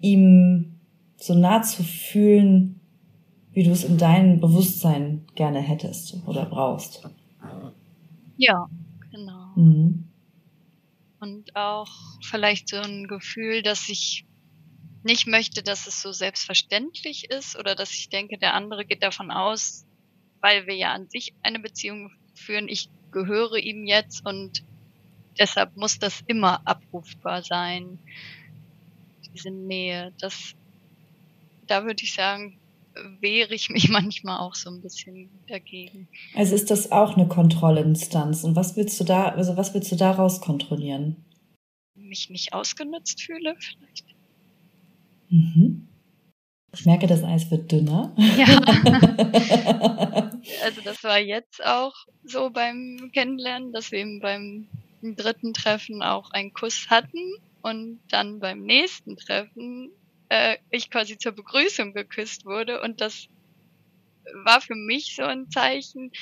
ihm so nah zu fühlen, wie du es in deinem Bewusstsein gerne hättest oder brauchst. Ja, genau. Mhm. Und auch vielleicht so ein Gefühl, dass ich nicht möchte, dass es so selbstverständlich ist oder dass ich denke, der andere geht davon aus, weil wir ja an sich eine Beziehung führen, ich gehöre ihm jetzt und deshalb muss das immer abrufbar sein. Diese Nähe, das, da würde ich sagen, wehre ich mich manchmal auch so ein bisschen dagegen. Also ist das auch eine Kontrollinstanz und was willst du da, also was willst du daraus kontrollieren? Mich nicht ausgenutzt fühle vielleicht. Mhm. Ich merke, das Eis wird dünner. Ja. also das war jetzt auch so beim Kennenlernen, dass wir eben beim dritten Treffen auch einen Kuss hatten und dann beim nächsten Treffen äh, ich quasi zur Begrüßung geküsst wurde und das war für mich so ein Zeichen,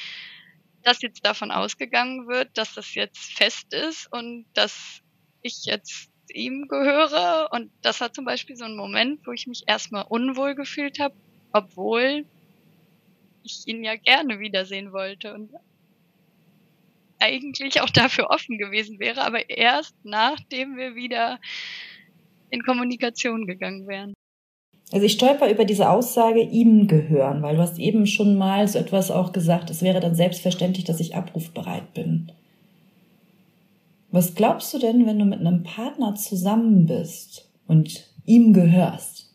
dass jetzt davon ausgegangen wird, dass das jetzt fest ist und dass ich jetzt ihm gehöre. Und das war zum Beispiel so ein Moment, wo ich mich erstmal unwohl gefühlt habe, obwohl ich ihn ja gerne wiedersehen wollte und eigentlich auch dafür offen gewesen wäre, aber erst nachdem wir wieder in Kommunikation gegangen wären. Also ich stolper über diese Aussage ihm gehören, weil du hast eben schon mal so etwas auch gesagt, es wäre dann selbstverständlich, dass ich abrufbereit bin. Was glaubst du denn, wenn du mit einem Partner zusammen bist und ihm gehörst?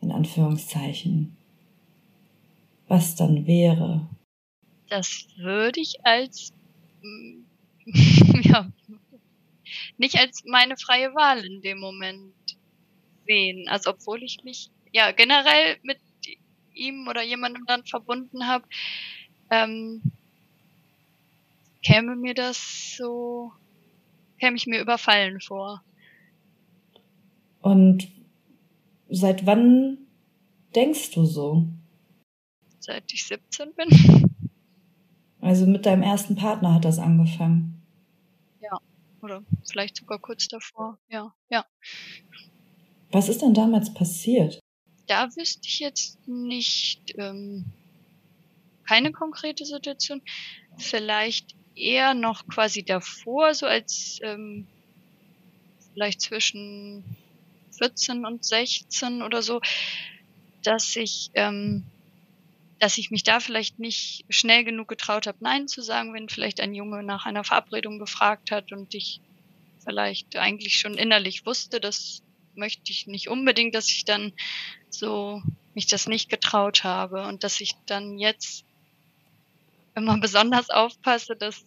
In Anführungszeichen. Was dann wäre? Das würde ich als, ja, nicht als meine freie Wahl in dem Moment sehen. Also obwohl ich mich ja generell mit ihm oder jemandem dann verbunden habe, ähm, käme mir das so käme ich mir überfallen vor. Und seit wann denkst du so? Seit ich 17 bin. Also mit deinem ersten Partner hat das angefangen. Ja, oder vielleicht sogar kurz davor. Ja, ja. Was ist denn damals passiert? Da wüsste ich jetzt nicht ähm, keine konkrete Situation. Vielleicht eher noch quasi davor, so als ähm, vielleicht zwischen 14 und 16 oder so, dass ich, ähm, dass ich mich da vielleicht nicht schnell genug getraut habe, Nein zu sagen, wenn vielleicht ein Junge nach einer Verabredung gefragt hat und ich vielleicht eigentlich schon innerlich wusste, das möchte ich nicht unbedingt, dass ich dann so mich das nicht getraut habe und dass ich dann jetzt immer besonders aufpasse, dass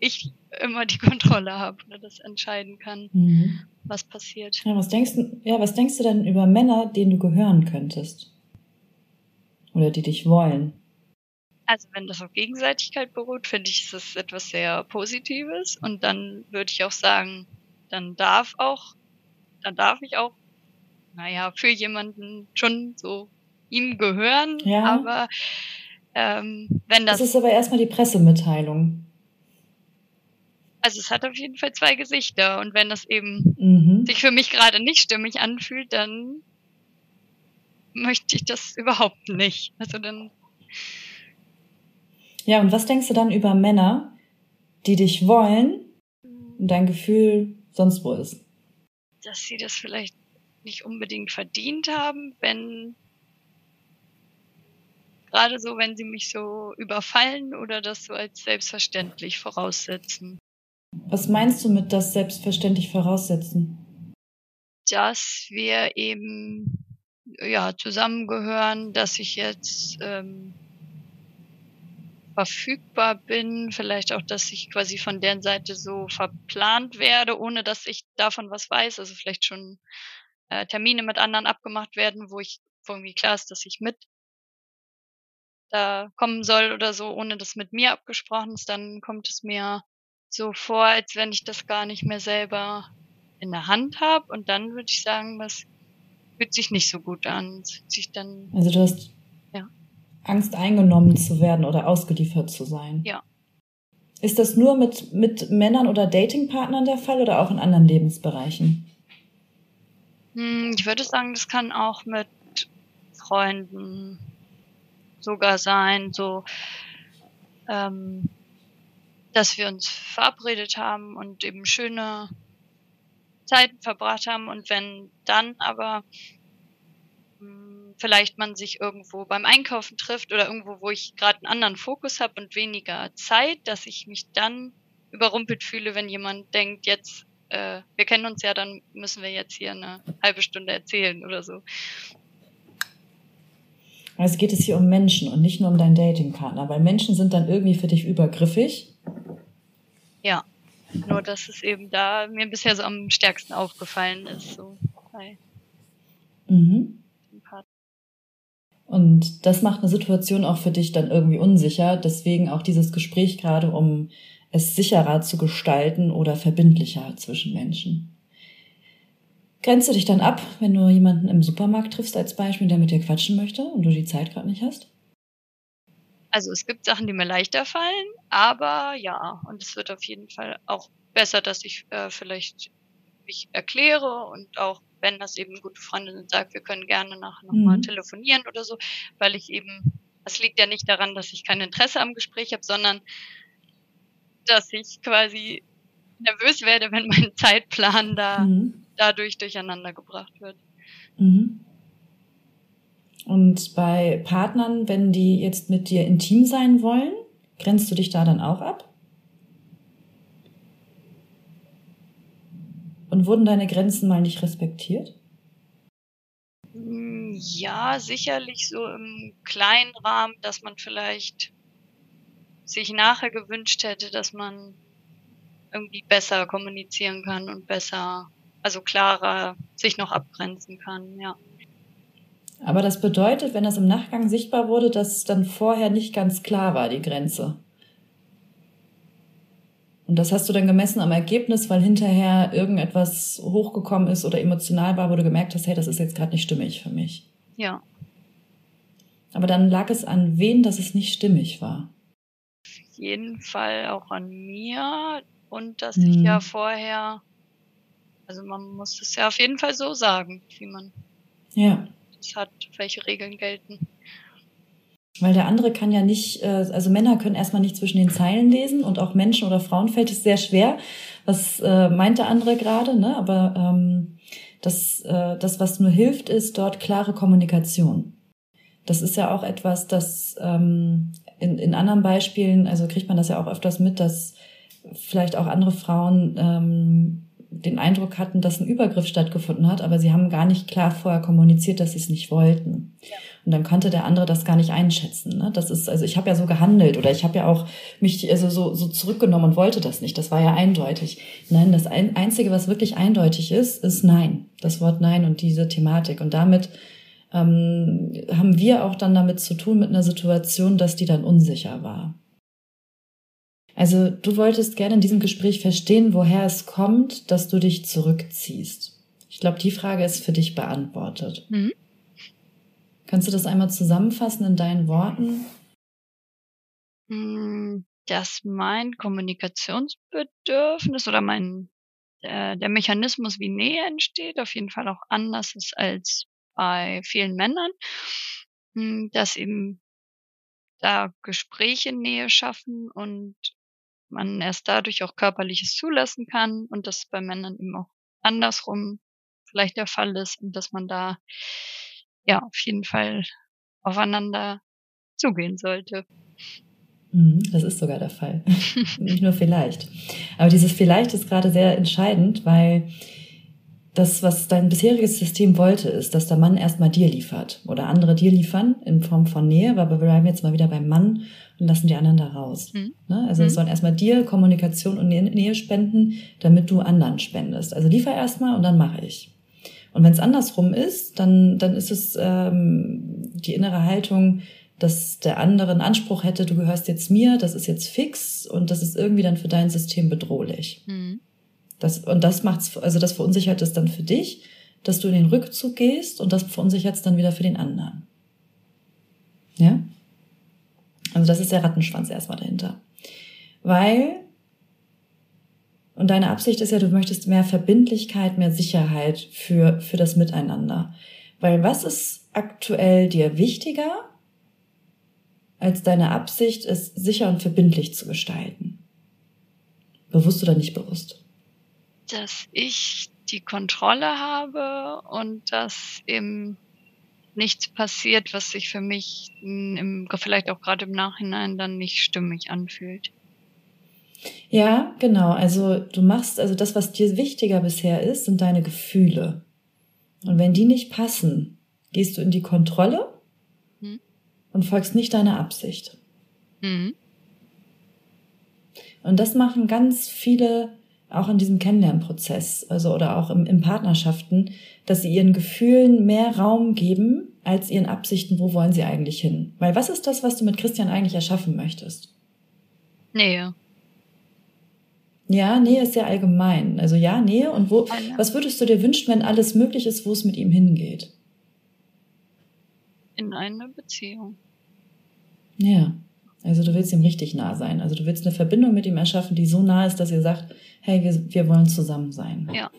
ich immer die Kontrolle habe oder das entscheiden kann, mhm. was passiert. Ja, was denkst du, ja, was denkst du denn über Männer, denen du gehören könntest? Oder die dich wollen? Also wenn das auf Gegenseitigkeit beruht, finde ich, ist das etwas sehr Positives. Und dann würde ich auch sagen, dann darf auch, dann darf ich auch, naja, für jemanden schon so ihm gehören. Ja. Aber ähm, wenn das. Das ist aber erstmal die Pressemitteilung. Also es hat auf jeden Fall zwei Gesichter und wenn das eben mhm. sich für mich gerade nicht stimmig anfühlt, dann möchte ich das überhaupt nicht. Also dann. Ja, und was denkst du dann über Männer, die dich wollen und dein Gefühl sonst wo ist? Dass sie das vielleicht nicht unbedingt verdient haben, wenn Gerade so, wenn sie mich so überfallen oder das so als selbstverständlich voraussetzen. Was meinst du mit das selbstverständlich voraussetzen? Dass wir eben ja zusammengehören, dass ich jetzt ähm, verfügbar bin, vielleicht auch, dass ich quasi von deren Seite so verplant werde, ohne dass ich davon was weiß. Also vielleicht schon äh, Termine mit anderen abgemacht werden, wo ich wo irgendwie klar ist, dass ich mit da kommen soll oder so, ohne dass mit mir abgesprochen ist, dann kommt es mir so vor, als wenn ich das gar nicht mehr selber in der Hand habe. Und dann würde ich sagen, das fühlt sich nicht so gut an. sich dann, also du hast ja. Angst, eingenommen zu werden oder ausgeliefert zu sein. Ja. Ist das nur mit, mit Männern oder Datingpartnern der Fall oder auch in anderen Lebensbereichen? Hm, ich würde sagen, das kann auch mit Freunden sogar sein, so ähm, dass wir uns verabredet haben und eben schöne Zeiten verbracht haben und wenn dann aber mh, hm, vielleicht man sich irgendwo beim Einkaufen trifft oder irgendwo, wo ich gerade einen anderen Fokus habe und weniger Zeit, dass ich mich dann überrumpelt fühle, wenn jemand denkt, jetzt äh, wir kennen uns ja, dann müssen wir jetzt hier eine halbe Stunde erzählen oder so. Also geht es hier um Menschen und nicht nur um deinen Datingpartner, weil Menschen sind dann irgendwie für dich übergriffig. Ja, nur dass es eben da mir bisher so am stärksten aufgefallen ist. So bei mhm. Und das macht eine Situation auch für dich dann irgendwie unsicher. Deswegen auch dieses Gespräch gerade, um es sicherer zu gestalten oder verbindlicher zwischen Menschen. Grenzt du dich dann ab, wenn du jemanden im Supermarkt triffst als Beispiel, der mit dir quatschen möchte und du die Zeit gerade nicht hast? Also es gibt Sachen, die mir leichter fallen, aber ja, und es wird auf jeden Fall auch besser, dass ich äh, vielleicht mich erkläre und auch wenn das eben gute Freundin sagt, wir können gerne nachher nochmal mhm. telefonieren oder so, weil ich eben, das liegt ja nicht daran, dass ich kein Interesse am Gespräch habe, sondern dass ich quasi nervös werde, wenn mein Zeitplan da mhm. dadurch durcheinander gebracht wird. Mhm. Und bei Partnern, wenn die jetzt mit dir intim sein wollen, grenzt du dich da dann auch ab? Und wurden deine Grenzen mal nicht respektiert? Mm, ja, sicherlich so im kleinen Rahmen, dass man vielleicht sich nachher gewünscht hätte, dass man irgendwie besser kommunizieren kann und besser, also klarer sich noch abgrenzen kann, ja. Aber das bedeutet, wenn das im Nachgang sichtbar wurde, dass dann vorher nicht ganz klar war, die Grenze. Und das hast du dann gemessen am Ergebnis, weil hinterher irgendetwas hochgekommen ist oder emotional war, wo du gemerkt hast, hey, das ist jetzt gerade nicht stimmig für mich. Ja. Aber dann lag es an wen, dass es nicht stimmig war jeden Fall auch an mir und dass mhm. ich ja vorher, also man muss es ja auf jeden Fall so sagen, wie man ja. Es hat, welche Regeln gelten. Weil der andere kann ja nicht, äh, also Männer können erstmal nicht zwischen den Zeilen lesen und auch Menschen oder Frauen fällt es sehr schwer. Was äh, meint der andere gerade, ne? Aber ähm, das, äh, das, was nur hilft, ist dort klare Kommunikation. Das ist ja auch etwas, das ähm, in, in anderen Beispielen, also kriegt man das ja auch öfters mit, dass vielleicht auch andere Frauen ähm, den Eindruck hatten, dass ein Übergriff stattgefunden hat, aber sie haben gar nicht klar vorher kommuniziert, dass sie es nicht wollten. Ja. Und dann konnte der andere das gar nicht einschätzen. Ne? Das ist, also ich habe ja so gehandelt oder ich habe ja auch mich also so, so zurückgenommen und wollte das nicht. Das war ja eindeutig. Nein, das Einzige, was wirklich eindeutig ist, ist Nein. Das Wort Nein und diese Thematik. Und damit ähm, haben wir auch dann damit zu tun mit einer Situation, dass die dann unsicher war. Also du wolltest gerne in diesem Gespräch verstehen, woher es kommt, dass du dich zurückziehst. Ich glaube, die Frage ist für dich beantwortet. Mhm. Kannst du das einmal zusammenfassen in deinen Worten? Hm, dass mein Kommunikationsbedürfnis oder mein äh, der Mechanismus, wie Nähe entsteht, auf jeden Fall auch anders ist als bei vielen Männern, hm, dass eben da Gespräche Nähe schaffen und man erst dadurch auch körperliches zulassen kann und das bei Männern eben auch andersrum vielleicht der Fall ist und dass man da ja auf jeden Fall aufeinander zugehen sollte. Mhm, das ist sogar der Fall. Nicht nur vielleicht. Aber dieses vielleicht ist gerade sehr entscheidend, weil das, was dein bisheriges System wollte, ist, dass der Mann erstmal dir liefert oder andere dir liefern in Form von Nähe, aber wir bleiben jetzt mal wieder beim Mann und lassen die anderen da raus. Mhm. Ne? Also mhm. es sollen erstmal dir Kommunikation und Nähe spenden, damit du anderen spendest. Also liefer erstmal und dann mache ich. Und wenn es andersrum ist, dann, dann ist es ähm, die innere Haltung, dass der andere einen Anspruch hätte, du gehörst jetzt mir, das ist jetzt fix und das ist irgendwie dann für dein System bedrohlich. Mhm. Das, und das macht's, also das verunsichert es dann für dich, dass du in den Rückzug gehst und das verunsichert es dann wieder für den anderen. Ja? Also das ist der Rattenschwanz erstmal dahinter. Weil Und deine Absicht ist ja, du möchtest mehr Verbindlichkeit, mehr Sicherheit für, für das Miteinander. Weil was ist aktuell dir wichtiger, als deine Absicht, es sicher und verbindlich zu gestalten? Bewusst oder nicht bewusst? Dass ich die Kontrolle habe und dass eben nichts passiert, was sich für mich im, vielleicht auch gerade im Nachhinein dann nicht stimmig anfühlt. Ja, genau. Also du machst, also das, was dir wichtiger bisher ist, sind deine Gefühle. Und wenn die nicht passen, gehst du in die Kontrolle hm. und folgst nicht deiner Absicht. Hm. Und das machen ganz viele auch in diesem Kennenlernprozess, also oder auch im, in Partnerschaften, dass sie ihren Gefühlen mehr Raum geben als ihren Absichten, wo wollen sie eigentlich hin? Weil was ist das, was du mit Christian eigentlich erschaffen möchtest? Nähe. Ja, Nähe ist sehr allgemein. Also ja, Nähe und wo, was würdest du dir wünschen, wenn alles möglich ist, wo es mit ihm hingeht? In eine Beziehung. Ja. Also du willst ihm richtig nah sein. Also du willst eine Verbindung mit ihm erschaffen, die so nah ist, dass ihr sagt, hey, wir, wir wollen zusammen sein. Ja.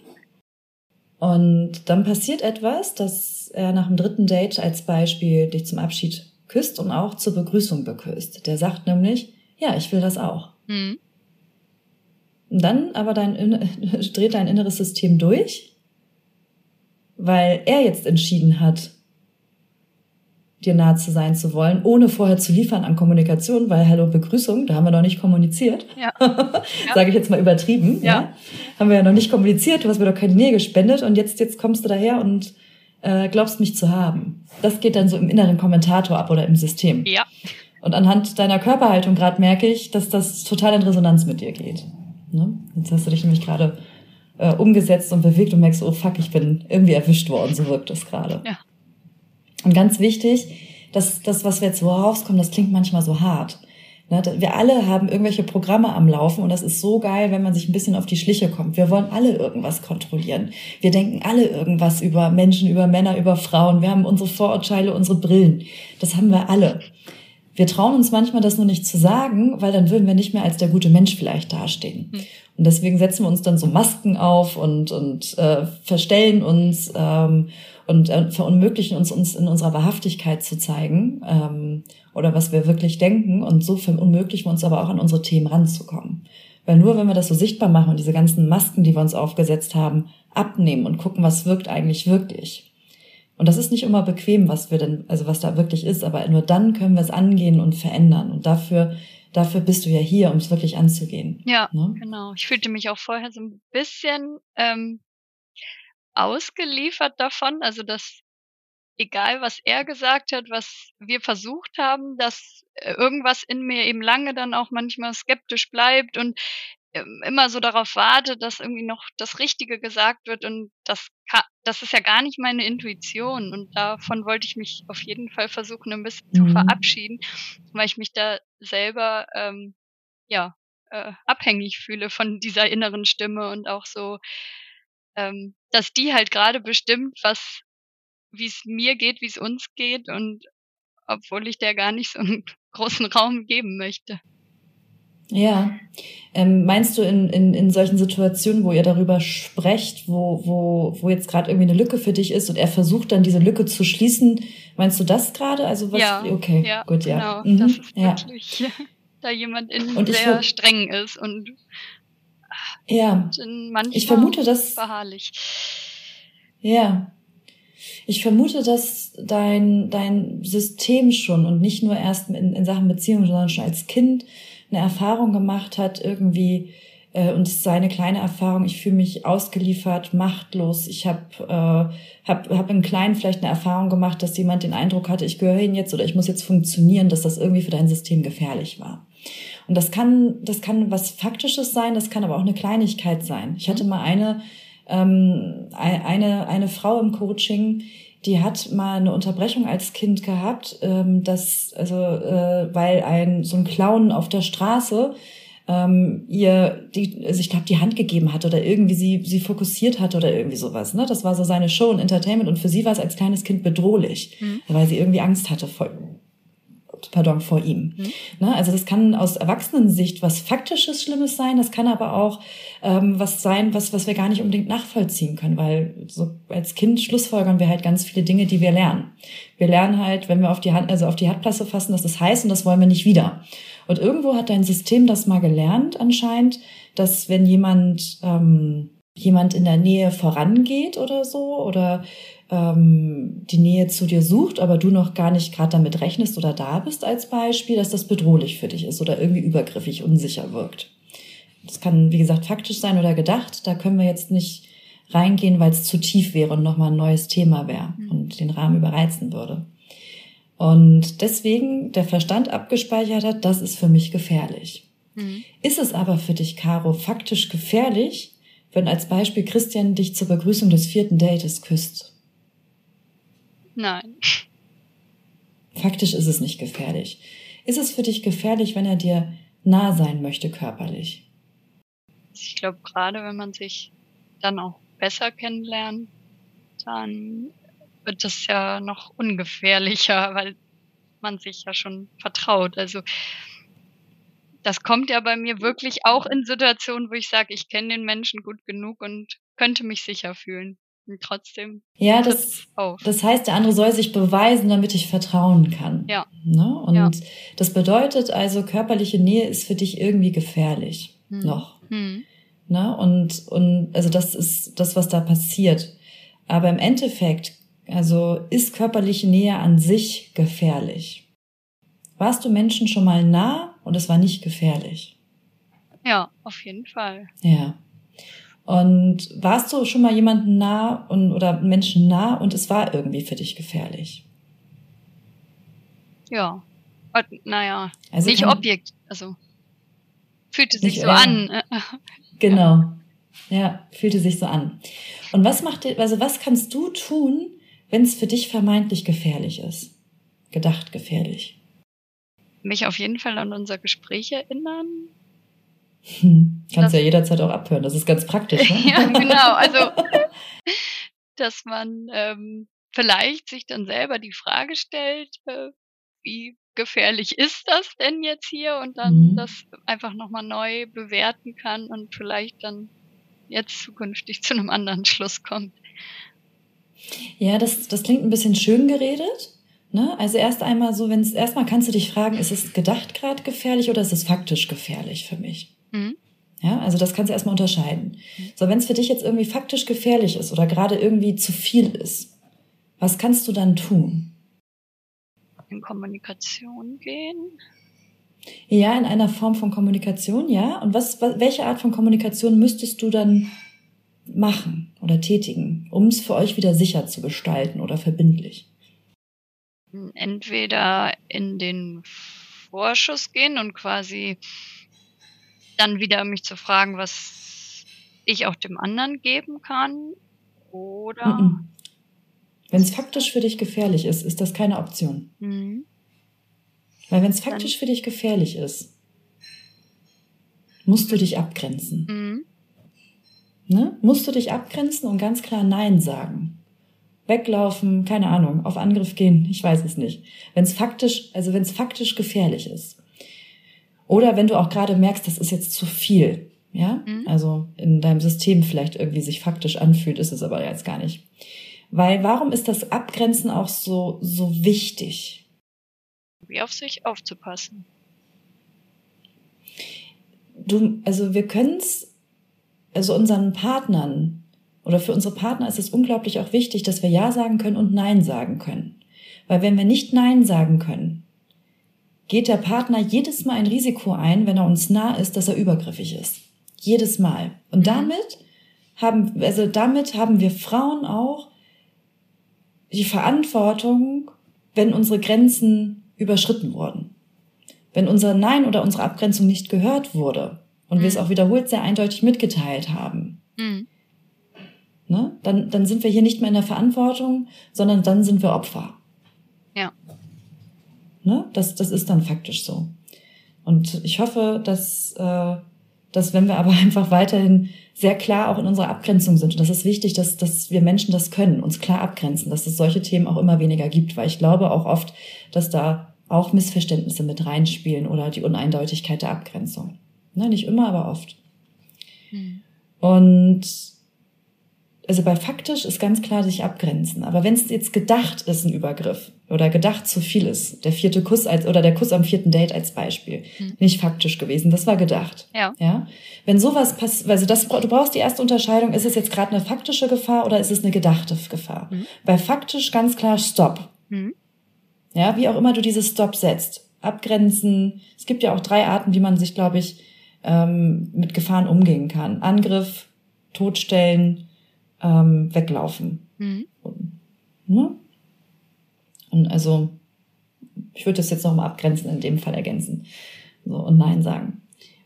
Und dann passiert etwas, dass er nach dem dritten Date als Beispiel dich zum Abschied küsst und auch zur Begrüßung beküsst. Der sagt nämlich, ja, ich will das auch. Mhm. Und dann aber dein, dreht dein inneres System durch, weil er jetzt entschieden hat, dir nahe zu sein zu wollen, ohne vorher zu liefern an Kommunikation, weil Hallo Begrüßung, da haben wir noch nicht kommuniziert. Ja. Sage ich jetzt mal übertrieben. Ja. ja. Haben wir ja noch nicht kommuniziert, du hast mir doch keine Nähe gespendet und jetzt, jetzt kommst du daher und äh, glaubst mich zu haben. Das geht dann so im inneren Kommentator ab oder im System. Ja. Und anhand deiner Körperhaltung gerade merke ich, dass das total in Resonanz mit dir geht. Ne? Jetzt hast du dich nämlich gerade äh, umgesetzt und bewegt und merkst, oh fuck, ich bin irgendwie erwischt worden, so wirkt das gerade. Ja. Und ganz wichtig, dass das, was wir jetzt so rauskommen, das klingt manchmal so hart. Ne? Wir alle haben irgendwelche Programme am Laufen und das ist so geil, wenn man sich ein bisschen auf die Schliche kommt. Wir wollen alle irgendwas kontrollieren. Wir denken alle irgendwas über Menschen, über Männer, über Frauen. Wir haben unsere Vorurteile, unsere Brillen. Das haben wir alle. Wir trauen uns manchmal, das nur nicht zu sagen, weil dann würden wir nicht mehr als der gute Mensch vielleicht dastehen. Mhm. Und deswegen setzen wir uns dann so Masken auf und, und äh, verstellen uns ähm, und äh, verunmöglichen uns, uns in unserer Wahrhaftigkeit zu zeigen ähm, oder was wir wirklich denken. Und so verunmöglichen wir uns aber auch an unsere Themen ranzukommen. Weil nur wenn wir das so sichtbar machen und diese ganzen Masken, die wir uns aufgesetzt haben, abnehmen und gucken, was wirkt eigentlich wirklich, und das ist nicht immer bequem, was wir denn, also was da wirklich ist, aber nur dann können wir es angehen und verändern. Und dafür, dafür bist du ja hier, um es wirklich anzugehen. Ja, ne? genau. Ich fühlte mich auch vorher so ein bisschen ähm, ausgeliefert davon, also dass egal was er gesagt hat, was wir versucht haben, dass äh, irgendwas in mir eben lange dann auch manchmal skeptisch bleibt und ähm, immer so darauf warte, dass irgendwie noch das Richtige gesagt wird und das kann, das ist ja gar nicht meine Intuition und davon wollte ich mich auf jeden Fall versuchen, ein bisschen mhm. zu verabschieden, weil ich mich da selber ähm, ja äh, abhängig fühle von dieser inneren Stimme und auch so, ähm, dass die halt gerade bestimmt, was wie es mir geht, wie es uns geht und obwohl ich der gar nicht so einen großen Raum geben möchte. Ja. Ähm, meinst du in, in, in solchen Situationen, wo ihr darüber sprecht, wo, wo, wo jetzt gerade irgendwie eine Lücke für dich ist und er versucht dann diese Lücke zu schließen, meinst du das gerade? Also was? Ja, okay, ja, gut, ja. Genau, mhm, das ist ja. wirklich da jemand in und sehr streng ist und ja, ich vermute, dass beharrlich. Ja, ich vermute, dass dein dein System schon und nicht nur erst in, in Sachen Beziehung, sondern schon als Kind eine Erfahrung gemacht hat, irgendwie, äh, und es ist seine kleine Erfahrung, ich fühle mich ausgeliefert, machtlos. Ich habe äh, hab, hab im Kleinen vielleicht eine Erfahrung gemacht, dass jemand den Eindruck hatte, ich gehöre ihn jetzt oder ich muss jetzt funktionieren, dass das irgendwie für dein System gefährlich war. Und das kann, das kann was Faktisches sein, das kann aber auch eine Kleinigkeit sein. Ich hatte mal eine, ähm, eine, eine Frau im Coaching, die hat mal eine Unterbrechung als Kind gehabt, ähm, dass, also, äh, weil ein so ein Clown auf der Straße ähm, ihr, die, also ich glaube, die Hand gegeben hat oder irgendwie sie, sie fokussiert hat oder irgendwie sowas. Ne? Das war so seine Show und Entertainment und für sie war es als kleines Kind bedrohlich, mhm. weil sie irgendwie Angst hatte vor, pardon, vor ihm. Mhm. Ne? Also das kann aus Erwachsenensicht was faktisches Schlimmes sein, das kann aber auch ähm, was sein, was, was wir gar nicht unbedingt nachvollziehen können, weil so als Kind schlussfolgern wir halt ganz viele Dinge, die wir lernen. Wir lernen halt, wenn wir auf die Hand, also auf die Handplatte fassen, dass das heiß und das wollen wir nicht wieder. Und irgendwo hat dein System das mal gelernt anscheinend, dass wenn jemand ähm, jemand in der Nähe vorangeht oder so oder ähm, die Nähe zu dir sucht, aber du noch gar nicht gerade damit rechnest oder da bist als Beispiel, dass das bedrohlich für dich ist oder irgendwie übergriffig, unsicher wirkt. Das kann, wie gesagt, faktisch sein oder gedacht. Da können wir jetzt nicht reingehen, weil es zu tief wäre und nochmal ein neues Thema wäre mhm. und den Rahmen überreizen würde. Und deswegen der Verstand abgespeichert hat, das ist für mich gefährlich. Mhm. Ist es aber für dich, Caro, faktisch gefährlich, wenn als Beispiel Christian dich zur Begrüßung des vierten Dates küsst? Nein. Faktisch ist es nicht gefährlich. Ist es für dich gefährlich, wenn er dir nah sein möchte körperlich? Ich glaube, gerade wenn man sich dann auch besser kennenlernt, dann wird das ja noch ungefährlicher, weil man sich ja schon vertraut. Also das kommt ja bei mir wirklich auch in Situationen, wo ich sage, ich kenne den Menschen gut genug und könnte mich sicher fühlen. Trotzdem. Ja, das, das heißt, der andere soll sich beweisen, damit ich vertrauen kann. Ja. Ne? Und ja. das bedeutet also, körperliche Nähe ist für dich irgendwie gefährlich. Hm. Noch. Hm. Ne? Und, und also das ist das, was da passiert. Aber im Endeffekt, also ist körperliche Nähe an sich gefährlich. Warst du Menschen schon mal nah und es war nicht gefährlich? Ja, auf jeden Fall. Ja. Und warst du schon mal jemanden nah und, oder Menschen nah und es war irgendwie für dich gefährlich? Ja. Naja, also nicht Objekt, also fühlte sich so an. Genau. Ja, fühlte sich so an. Und was macht dir, also was kannst du tun, wenn es für dich vermeintlich gefährlich ist? Gedacht gefährlich. Mich auf jeden Fall an unser Gespräch erinnern. Hm, kannst ja jederzeit auch abhören, das ist ganz praktisch. Ne? ja, genau. Also, dass man ähm, vielleicht sich dann selber die Frage stellt, äh, wie gefährlich ist das denn jetzt hier und dann mhm. das einfach nochmal neu bewerten kann und vielleicht dann jetzt zukünftig zu einem anderen Schluss kommt. Ja, das, das klingt ein bisschen schön geredet. Ne? Also erst einmal so, wenn es erstmal kannst du dich fragen, ist es gedacht gerade gefährlich oder ist es faktisch gefährlich für mich? Mhm. Ja, also das kannst du erstmal unterscheiden. So, wenn es für dich jetzt irgendwie faktisch gefährlich ist oder gerade irgendwie zu viel ist, was kannst du dann tun? In Kommunikation gehen. Ja, in einer Form von Kommunikation, ja. Und was, welche Art von Kommunikation müsstest du dann machen oder tätigen, um es für euch wieder sicher zu gestalten oder verbindlich? Entweder in den Vorschuss gehen und quasi dann wieder mich zu fragen, was ich auch dem anderen geben kann, oder? Wenn es faktisch für dich gefährlich ist, ist das keine Option. Mhm. Weil wenn es faktisch dann für dich gefährlich ist, musst du dich abgrenzen. Mhm. Ne? Musst du dich abgrenzen und ganz klar Nein sagen. Weglaufen, keine Ahnung, auf Angriff gehen, ich weiß es nicht. Wenn es faktisch, also wenn es faktisch gefährlich ist. Oder wenn du auch gerade merkst, das ist jetzt zu viel, ja, mhm. also in deinem System vielleicht irgendwie sich faktisch anfühlt, ist es aber jetzt gar nicht. Weil warum ist das Abgrenzen auch so, so wichtig? Wie auf sich aufzupassen. Du, also wir können es also unseren Partnern oder für unsere Partner ist es unglaublich auch wichtig, dass wir Ja sagen können und Nein sagen können. Weil wenn wir nicht Nein sagen können, geht der Partner jedes Mal ein Risiko ein, wenn er uns nah ist, dass er übergriffig ist. Jedes Mal. Und mhm. damit haben, also damit haben wir Frauen auch die Verantwortung, wenn unsere Grenzen überschritten wurden. Wenn unser Nein oder unsere Abgrenzung nicht gehört wurde, und mhm. wir es mhm. auch wiederholt sehr eindeutig mitgeteilt haben, mhm. ne, dann, dann sind wir hier nicht mehr in der Verantwortung, sondern dann sind wir Opfer. Ne? Das, das ist dann faktisch so. Und ich hoffe, dass, äh, dass wenn wir aber einfach weiterhin sehr klar auch in unserer Abgrenzung sind, und das ist wichtig, dass, dass wir Menschen das können, uns klar abgrenzen, dass es solche Themen auch immer weniger gibt, weil ich glaube auch oft, dass da auch Missverständnisse mit reinspielen oder die Uneindeutigkeit der Abgrenzung. Ne, nicht immer, aber oft. Mhm. Und also bei faktisch ist ganz klar sich abgrenzen. Aber wenn es jetzt gedacht ist, ein Übergriff oder gedacht zu viel ist, der vierte Kuss als oder der Kuss am vierten Date als Beispiel, hm. nicht faktisch gewesen, das war gedacht. Ja. Ja. Wenn sowas passiert, also das, du brauchst die erste Unterscheidung, ist es jetzt gerade eine faktische Gefahr oder ist es eine gedachte Gefahr? Hm. Bei faktisch ganz klar Stopp. Hm. Ja, wie auch immer du dieses Stop setzt. Abgrenzen. Es gibt ja auch drei Arten, wie man sich, glaube ich, ähm, mit Gefahren umgehen kann. Angriff, Todstellen, ähm, weglaufen. Mhm. Und, ne? und also, ich würde das jetzt nochmal abgrenzen, in dem Fall ergänzen. So, und Nein sagen.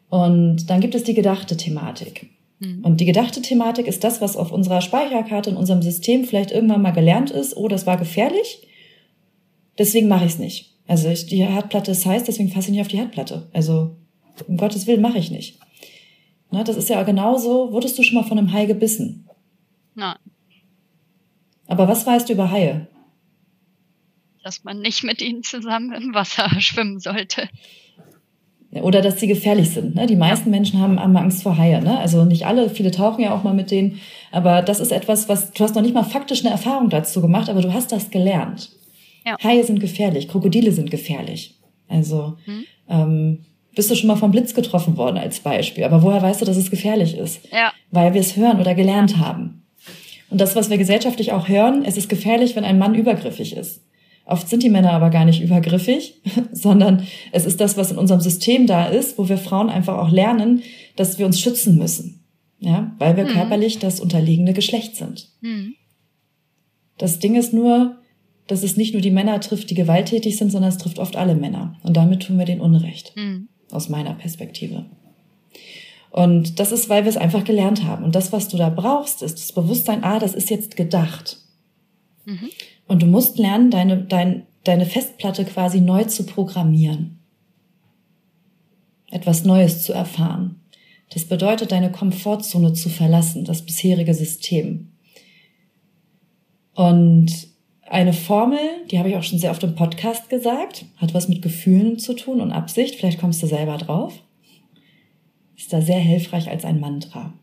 Und dann gibt es die gedachte Thematik. Mhm. Und die gedachte Thematik ist das, was auf unserer Speicherkarte in unserem System vielleicht irgendwann mal gelernt ist, oh, das war gefährlich, deswegen mache ich es nicht. Also ich, die Herdplatte ist heiß, deswegen fasse ich nicht auf die Herdplatte. Also um Gottes Willen mache ich nicht. Ne, das ist ja genauso, wurdest du schon mal von einem Hai gebissen? Nein. Aber was weißt du über Haie? Dass man nicht mit ihnen zusammen im Wasser schwimmen sollte. Oder dass sie gefährlich sind. Ne? Die meisten. Menschen haben, haben Angst vor Haie. Ne? Also nicht alle, viele tauchen ja auch mal mit denen. Aber das ist etwas, was du hast noch nicht mal faktisch eine Erfahrung dazu gemacht, aber du hast das gelernt. Ja. Haie sind gefährlich, Krokodile sind gefährlich. Also hm. ähm, bist du schon mal vom Blitz getroffen worden als Beispiel. Aber woher weißt du, dass es gefährlich ist? Ja. Weil wir es hören oder gelernt haben. Und das, was wir gesellschaftlich auch hören, es ist gefährlich, wenn ein Mann übergriffig ist. Oft sind die Männer aber gar nicht übergriffig, sondern es ist das, was in unserem System da ist, wo wir Frauen einfach auch lernen, dass wir uns schützen müssen. Ja, weil wir mhm. körperlich das unterliegende Geschlecht sind. Mhm. Das Ding ist nur, dass es nicht nur die Männer trifft, die gewalttätig sind, sondern es trifft oft alle Männer. Und damit tun wir den Unrecht. Mhm. Aus meiner Perspektive. Und das ist, weil wir es einfach gelernt haben. Und das, was du da brauchst, ist das Bewusstsein, ah, das ist jetzt gedacht. Mhm. Und du musst lernen, deine, dein, deine Festplatte quasi neu zu programmieren. Etwas Neues zu erfahren. Das bedeutet, deine Komfortzone zu verlassen, das bisherige System. Und eine Formel, die habe ich auch schon sehr oft im Podcast gesagt, hat was mit Gefühlen zu tun und Absicht. Vielleicht kommst du selber drauf ist da sehr hilfreich als ein Mantra.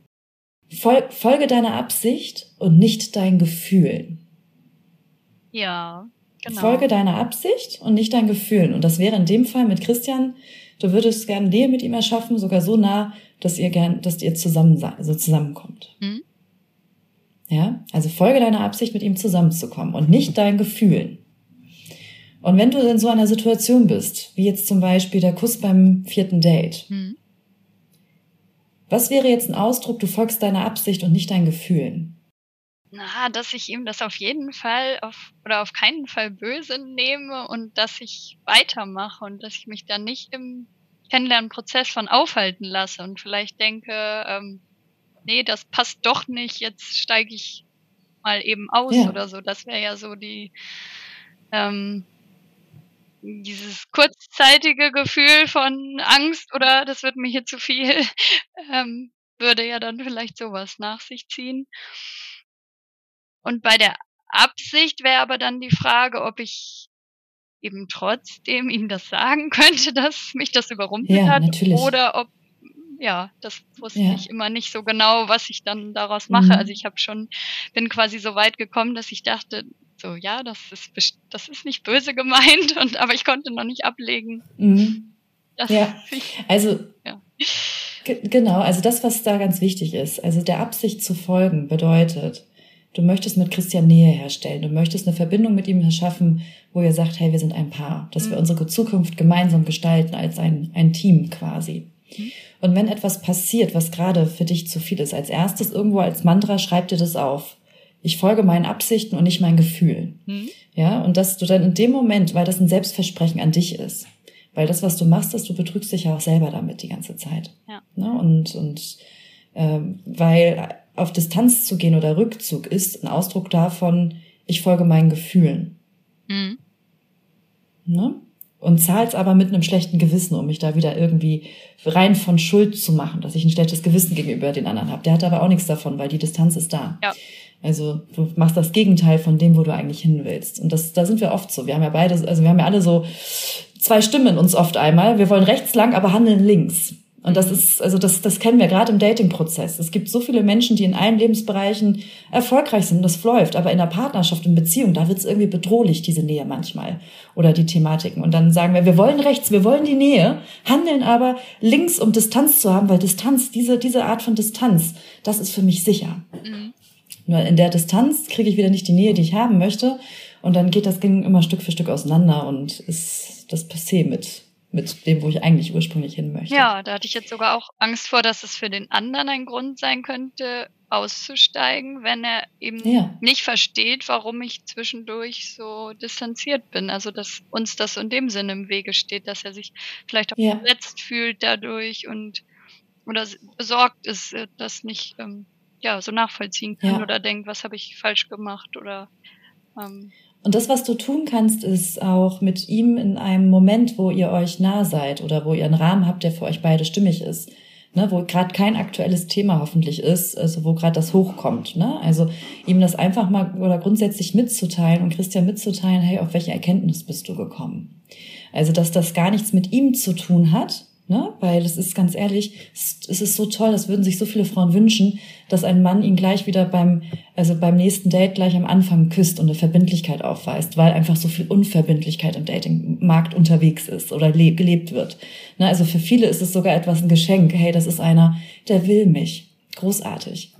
Fol folge deiner Absicht und nicht deinen Gefühlen. Ja, genau. Folge deiner Absicht und nicht deinen Gefühlen. Und das wäre in dem Fall mit Christian, du würdest gerne Nähe mit ihm erschaffen, sogar so nah, dass ihr gern, dass ihr zusammen, also zusammenkommt. Mhm. Ja, also folge deiner Absicht, mit ihm zusammenzukommen und nicht deinen Gefühlen. Und wenn du in so einer Situation bist, wie jetzt zum Beispiel der Kuss beim vierten Date, mhm. Was wäre jetzt ein Ausdruck, du folgst deiner Absicht und nicht deinen Gefühlen? Na, dass ich ihm das auf jeden Fall auf, oder auf keinen Fall böse nehme und dass ich weitermache und dass ich mich dann nicht im Kennenlernprozess von aufhalten lasse und vielleicht denke, ähm, nee, das passt doch nicht, jetzt steige ich mal eben aus ja. oder so. Das wäre ja so die, ähm, dieses kurzzeitige Gefühl von Angst oder das wird mir hier zu viel, ähm, würde ja dann vielleicht sowas nach sich ziehen. Und bei der Absicht wäre aber dann die Frage, ob ich eben trotzdem ihm das sagen könnte, dass mich das überrumpelt ja, hat natürlich. oder ob ja, das wusste ja. ich immer nicht so genau, was ich dann daraus mache. Mhm. Also ich habe schon bin quasi so weit gekommen, dass ich dachte, so, ja, das ist, das ist nicht böse gemeint, und, aber ich konnte noch nicht ablegen. Mhm. ja, also, ja. genau, also das, was da ganz wichtig ist, also der Absicht zu folgen bedeutet, du möchtest mit Christian Nähe herstellen, du möchtest eine Verbindung mit ihm schaffen, wo ihr sagt, hey, wir sind ein Paar, dass mhm. wir unsere Zukunft gemeinsam gestalten als ein, ein Team quasi. Mhm. Und wenn etwas passiert, was gerade für dich zu viel ist, als erstes irgendwo als Mantra schreib dir das auf ich folge meinen Absichten und nicht meinen Gefühlen. Mhm. Ja, und dass du dann in dem Moment, weil das ein Selbstversprechen an dich ist, weil das, was du machst, ist, du betrügst dich ja auch selber damit die ganze Zeit. Ja. Ne? Und, und ähm, weil auf Distanz zu gehen oder Rückzug ist ein Ausdruck davon, ich folge meinen Gefühlen. Mhm. Ne? Und zahl's aber mit einem schlechten Gewissen, um mich da wieder irgendwie rein von Schuld zu machen, dass ich ein schlechtes Gewissen gegenüber den anderen habe. Der hat aber auch nichts davon, weil die Distanz ist da. Ja. Also du machst das Gegenteil von dem, wo du eigentlich hin willst. Und das, da sind wir oft so. Wir haben ja beide, also wir haben ja alle so zwei Stimmen in uns oft einmal. Wir wollen rechts lang, aber handeln links. Und das ist, also das, das kennen wir gerade im Dating-Prozess. Es gibt so viele Menschen, die in allen Lebensbereichen erfolgreich sind und das läuft. Aber in der Partnerschaft, in Beziehung, da wird es irgendwie bedrohlich, diese Nähe manchmal. Oder die Thematiken. Und dann sagen wir, wir wollen rechts, wir wollen die Nähe, handeln aber links, um Distanz zu haben, weil Distanz, diese, diese Art von Distanz, das ist für mich sicher. Mhm. Nur in der Distanz kriege ich wieder nicht die Nähe, die ich haben möchte. Und dann geht das Ding immer Stück für Stück auseinander und ist das Passé mit mit dem, wo ich eigentlich ursprünglich hin möchte. Ja, da hatte ich jetzt sogar auch Angst vor, dass es für den anderen ein Grund sein könnte, auszusteigen, wenn er eben ja. nicht versteht, warum ich zwischendurch so distanziert bin. Also dass uns das in dem Sinne im Wege steht, dass er sich vielleicht auch ja. verletzt fühlt dadurch und oder besorgt ist, äh, das nicht ähm, ja so nachvollziehen kann ja. oder denkt, was habe ich falsch gemacht oder ähm, und das, was du tun kannst, ist auch mit ihm in einem Moment, wo ihr euch nah seid oder wo ihr einen Rahmen habt, der für euch beide stimmig ist, ne, wo gerade kein aktuelles Thema hoffentlich ist, also wo gerade das hochkommt. Ne? Also ihm das einfach mal oder grundsätzlich mitzuteilen und Christian mitzuteilen, hey, auf welche Erkenntnis bist du gekommen? Also, dass das gar nichts mit ihm zu tun hat, Ne? Weil es ist ganz ehrlich, es ist so toll, das würden sich so viele Frauen wünschen, dass ein Mann ihn gleich wieder beim, also beim nächsten Date gleich am Anfang küsst und eine Verbindlichkeit aufweist, weil einfach so viel Unverbindlichkeit im Datingmarkt unterwegs ist oder gelebt wird. Ne? Also für viele ist es sogar etwas ein Geschenk. Hey, das ist einer, der will mich. Großartig.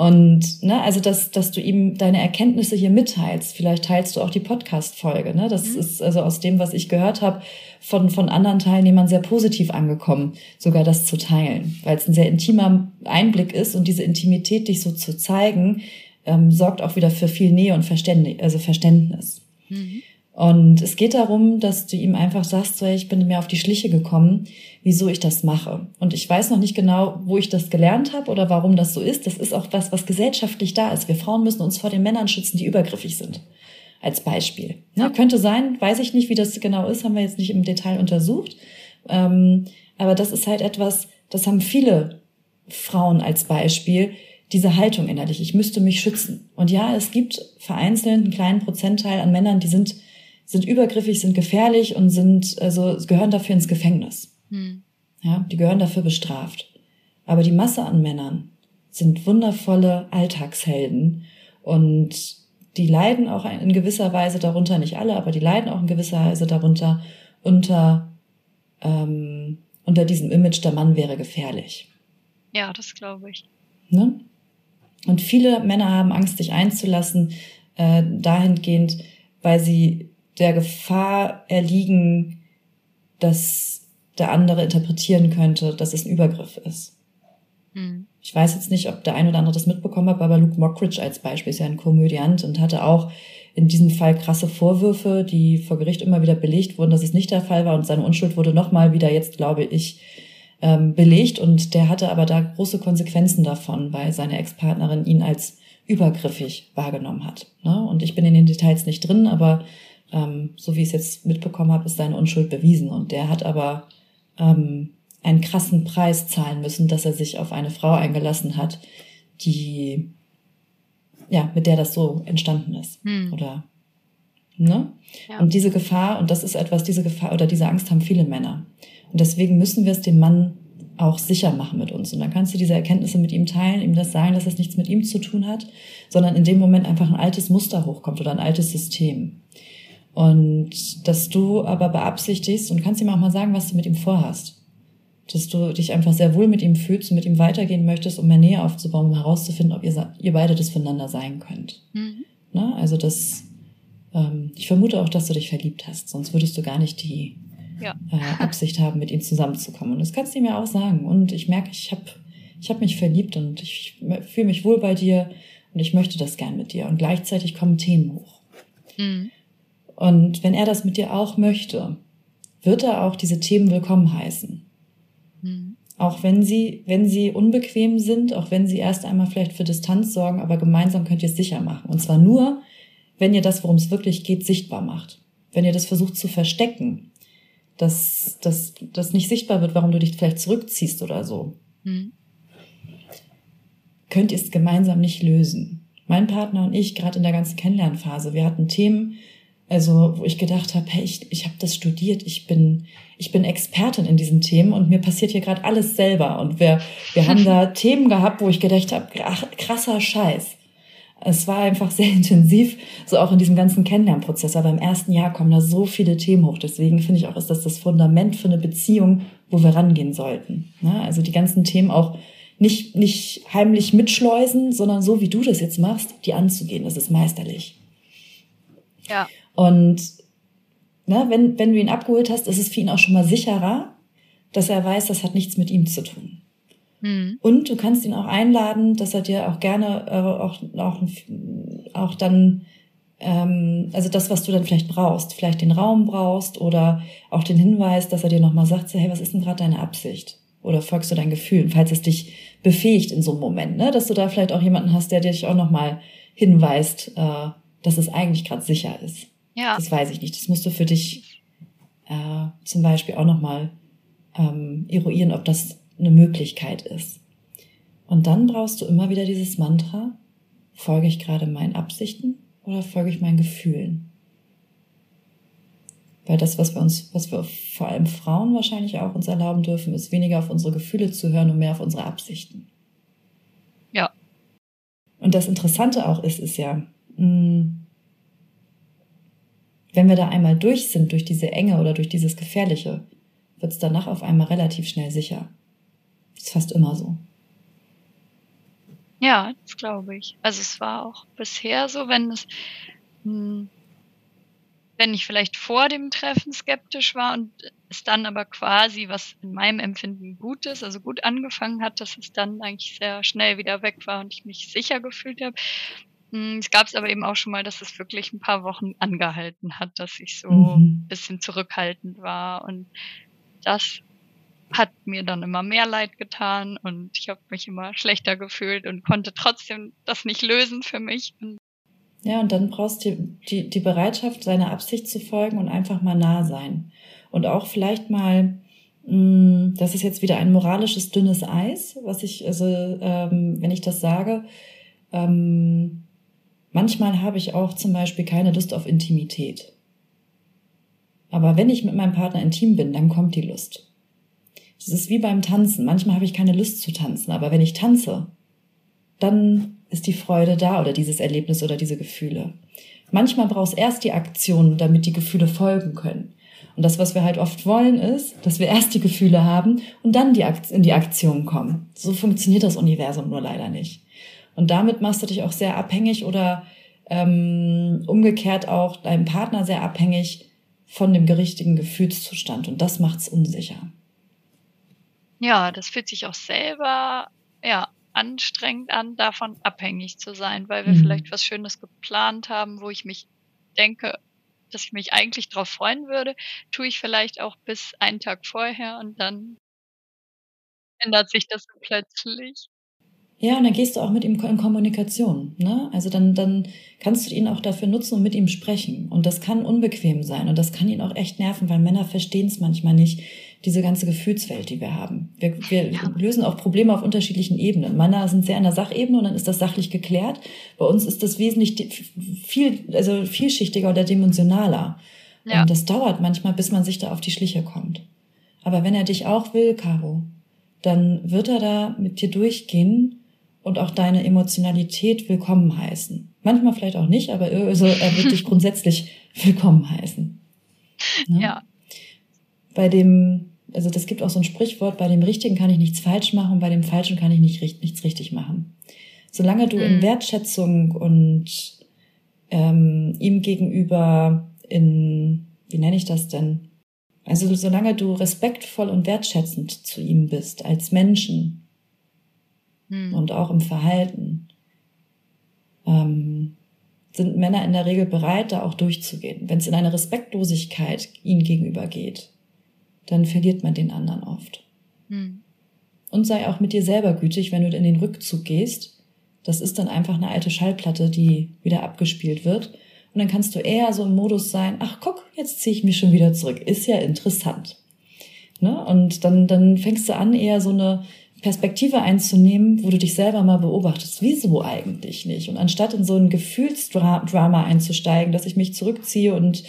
Und ne, also dass, dass du ihm deine Erkenntnisse hier mitteilst. Vielleicht teilst du auch die Podcast-Folge. Ne? Das mhm. ist also aus dem, was ich gehört habe, von, von anderen Teilnehmern sehr positiv angekommen, sogar das zu teilen, weil es ein sehr intimer Einblick ist und diese Intimität dich so zu zeigen, ähm, sorgt auch wieder für viel Nähe und Verständnis. Also Verständnis. Mhm. Und es geht darum, dass du ihm einfach sagst, so, hey, ich bin mir auf die Schliche gekommen, wieso ich das mache. Und ich weiß noch nicht genau, wo ich das gelernt habe oder warum das so ist. Das ist auch was, was gesellschaftlich da ist. Wir Frauen müssen uns vor den Männern schützen, die übergriffig sind. Als Beispiel. Ja, könnte sein, weiß ich nicht, wie das genau ist, haben wir jetzt nicht im Detail untersucht. Ähm, aber das ist halt etwas, das haben viele Frauen als Beispiel, diese Haltung innerlich. Ich müsste mich schützen. Und ja, es gibt vereinzelt einen kleinen Prozentteil an Männern, die sind sind übergriffig, sind gefährlich und sind, also gehören dafür ins Gefängnis. Hm. Ja, die gehören dafür bestraft. Aber die Masse an Männern sind wundervolle Alltagshelden und die leiden auch in gewisser Weise darunter, nicht alle, aber die leiden auch in gewisser Weise darunter unter, ähm, unter diesem Image, der Mann wäre gefährlich. Ja, das glaube ich. Ne? Und viele Männer haben Angst, dich einzulassen, äh, dahingehend, weil sie der Gefahr erliegen, dass der andere interpretieren könnte, dass es ein Übergriff ist. Hm. Ich weiß jetzt nicht, ob der ein oder andere das mitbekommen hat, aber Luke Mockridge als Beispiel ist ja ein Komödiant und hatte auch in diesem Fall krasse Vorwürfe, die vor Gericht immer wieder belegt wurden, dass es nicht der Fall war und seine Unschuld wurde nochmal wieder jetzt, glaube ich, ähm, belegt und der hatte aber da große Konsequenzen davon, weil seine Ex-Partnerin ihn als übergriffig wahrgenommen hat. Ne? Und ich bin in den Details nicht drin, aber ähm, so wie ich es jetzt mitbekommen habe, ist seine Unschuld bewiesen. Und der hat aber ähm, einen krassen Preis zahlen müssen, dass er sich auf eine Frau eingelassen hat, die ja mit der das so entstanden ist. Hm. Oder ne? Ja. Und diese Gefahr, und das ist etwas, diese Gefahr oder diese Angst haben viele Männer. Und deswegen müssen wir es dem Mann auch sicher machen mit uns. Und dann kannst du diese Erkenntnisse mit ihm teilen, ihm das sagen, dass es nichts mit ihm zu tun hat, sondern in dem Moment einfach ein altes Muster hochkommt oder ein altes System. Und dass du aber beabsichtigst und kannst ihm auch mal sagen, was du mit ihm vorhast. Dass du dich einfach sehr wohl mit ihm fühlst und mit ihm weitergehen möchtest, um mehr Nähe aufzubauen, um herauszufinden, ob ihr, ihr beide das voneinander sein könnt. Mhm. Na, also das, ähm, ich vermute auch, dass du dich verliebt hast, sonst würdest du gar nicht die ja. äh, Absicht haben, mit ihm zusammenzukommen. Und das kannst du ihm ja auch sagen. Und ich merke, ich habe ich hab mich verliebt und ich fühle mich wohl bei dir und ich möchte das gern mit dir. Und gleichzeitig kommen Themen hoch. Mhm. Und wenn er das mit dir auch möchte, wird er auch diese Themen willkommen heißen. Mhm. Auch wenn sie, wenn sie unbequem sind, auch wenn sie erst einmal vielleicht für Distanz sorgen, aber gemeinsam könnt ihr es sicher machen. Und zwar nur, wenn ihr das, worum es wirklich geht, sichtbar macht. Wenn ihr das versucht zu verstecken, dass das dass nicht sichtbar wird, warum du dich vielleicht zurückziehst oder so, mhm. könnt ihr es gemeinsam nicht lösen. mein Partner und ich, gerade in der ganzen Kennenlernphase, wir hatten Themen, also wo ich gedacht habe, hey, ich, ich habe das studiert, ich bin, ich bin Expertin in diesen Themen und mir passiert hier gerade alles selber. Und wir, wir haben da Themen gehabt, wo ich gedacht habe, krasser Scheiß. Es war einfach sehr intensiv, so auch in diesem ganzen Kennenlernprozess. Aber im ersten Jahr kommen da so viele Themen hoch. Deswegen finde ich auch, ist das das Fundament für eine Beziehung, wo wir rangehen sollten. Ne? Also die ganzen Themen auch nicht, nicht heimlich mitschleusen, sondern so wie du das jetzt machst, die anzugehen. Das ist meisterlich. Ja. Und ne, wenn, wenn du ihn abgeholt hast, ist es für ihn auch schon mal sicherer, dass er weiß, das hat nichts mit ihm zu tun. Mhm. Und du kannst ihn auch einladen, dass er dir auch gerne äh, auch, auch, auch dann, ähm, also das, was du dann vielleicht brauchst, vielleicht den Raum brauchst oder auch den Hinweis, dass er dir nochmal sagt, so, hey, was ist denn gerade deine Absicht? Oder folgst du deinen Gefühlen, falls es dich befähigt in so einem Moment, ne? dass du da vielleicht auch jemanden hast, der dich auch nochmal hinweist, äh, dass es eigentlich gerade sicher ist. Ja. Das weiß ich nicht. Das musst du für dich äh, zum Beispiel auch nochmal ähm, eruieren, ob das eine Möglichkeit ist. Und dann brauchst du immer wieder dieses Mantra, folge ich gerade meinen Absichten oder folge ich meinen Gefühlen? Weil das, was wir uns, was wir vor allem Frauen wahrscheinlich auch uns erlauben dürfen, ist weniger auf unsere Gefühle zu hören und mehr auf unsere Absichten. Ja. Und das Interessante auch ist, ist ja, mh, mm, wenn wir da einmal durch sind, durch diese Enge oder durch dieses Gefährliche, wird es danach auf einmal relativ schnell sicher. Ist fast immer so. Ja, das glaube ich. Also es war auch bisher so, wenn es, hm, wenn ich vielleicht vor dem Treffen skeptisch war und es dann aber quasi, was in meinem Empfinden gut ist, also gut angefangen hat, dass es dann eigentlich sehr schnell wieder weg war und ich mich sicher gefühlt habe. Hm, es gab es aber eben auch schon mal, dass es wirklich ein paar Wochen angehalten hat, dass ich so mhm. ein bisschen zurückhaltend war. Und das hat mir dann immer mehr leid getan und ich habe mich immer schlechter gefühlt und konnte trotzdem das nicht lösen für mich. Ja, und dann brauchst du die, die Bereitschaft, seiner Absicht zu folgen und einfach mal nah sein. Und auch vielleicht mal, hm, das ist jetzt wieder ein moralisches dünnes Eis, was ich, also ähm, wenn ich das sage, ähm, Manchmal habe ich auch zum Beispiel keine Lust auf Intimität. Aber wenn ich mit meinem Partner intim bin, dann kommt die Lust. Das ist wie beim Tanzen. Manchmal habe ich keine Lust zu tanzen, aber wenn ich tanze, dann ist die Freude da oder dieses Erlebnis oder diese Gefühle. Manchmal brauchst erst die Aktion, damit die Gefühle folgen können. Und das, was wir halt oft wollen, ist, dass wir erst die Gefühle haben und dann die in die Aktion kommen. So funktioniert das Universum nur leider nicht. Und damit machst du dich auch sehr abhängig oder ähm, umgekehrt auch deinem Partner sehr abhängig von dem gerichtigen Gefühlszustand. Und das macht's unsicher. Ja, das fühlt sich auch selber ja anstrengend an, davon abhängig zu sein, weil wir mhm. vielleicht was Schönes geplant haben, wo ich mich denke, dass ich mich eigentlich darauf freuen würde, tue ich vielleicht auch bis einen Tag vorher und dann ändert sich das plötzlich. Ja, und dann gehst du auch mit ihm in Kommunikation. Ne? Also dann, dann kannst du ihn auch dafür nutzen und mit ihm sprechen. Und das kann unbequem sein und das kann ihn auch echt nerven, weil Männer verstehen es manchmal nicht, diese ganze Gefühlswelt, die wir haben. Wir, wir ja. lösen auch Probleme auf unterschiedlichen Ebenen. Männer sind sehr in der Sachebene und dann ist das sachlich geklärt. Bei uns ist das wesentlich viel, also vielschichtiger oder dimensionaler. Ja. Und das dauert manchmal, bis man sich da auf die Schliche kommt. Aber wenn er dich auch will, Caro, dann wird er da mit dir durchgehen und auch deine Emotionalität willkommen heißen. Manchmal vielleicht auch nicht, aber also er wird dich grundsätzlich willkommen heißen. Ne? Ja. Bei dem, also das gibt auch so ein Sprichwort, bei dem Richtigen kann ich nichts falsch machen, bei dem Falschen kann ich nicht, nichts richtig machen. Solange du mhm. in Wertschätzung und ähm, ihm gegenüber in, wie nenne ich das denn? Also solange du respektvoll und wertschätzend zu ihm bist als Menschen, hm. und auch im Verhalten, ähm, sind Männer in der Regel bereit, da auch durchzugehen. Wenn es in eine Respektlosigkeit ihnen gegenüber geht, dann verliert man den anderen oft. Hm. Und sei auch mit dir selber gütig, wenn du in den Rückzug gehst. Das ist dann einfach eine alte Schallplatte, die wieder abgespielt wird. Und dann kannst du eher so im Modus sein, ach guck, jetzt ziehe ich mich schon wieder zurück. Ist ja interessant. Ne? Und dann, dann fängst du an, eher so eine Perspektive einzunehmen, wo du dich selber mal beobachtest. Wieso eigentlich nicht? Und anstatt in so ein Gefühlsdrama einzusteigen, dass ich mich zurückziehe und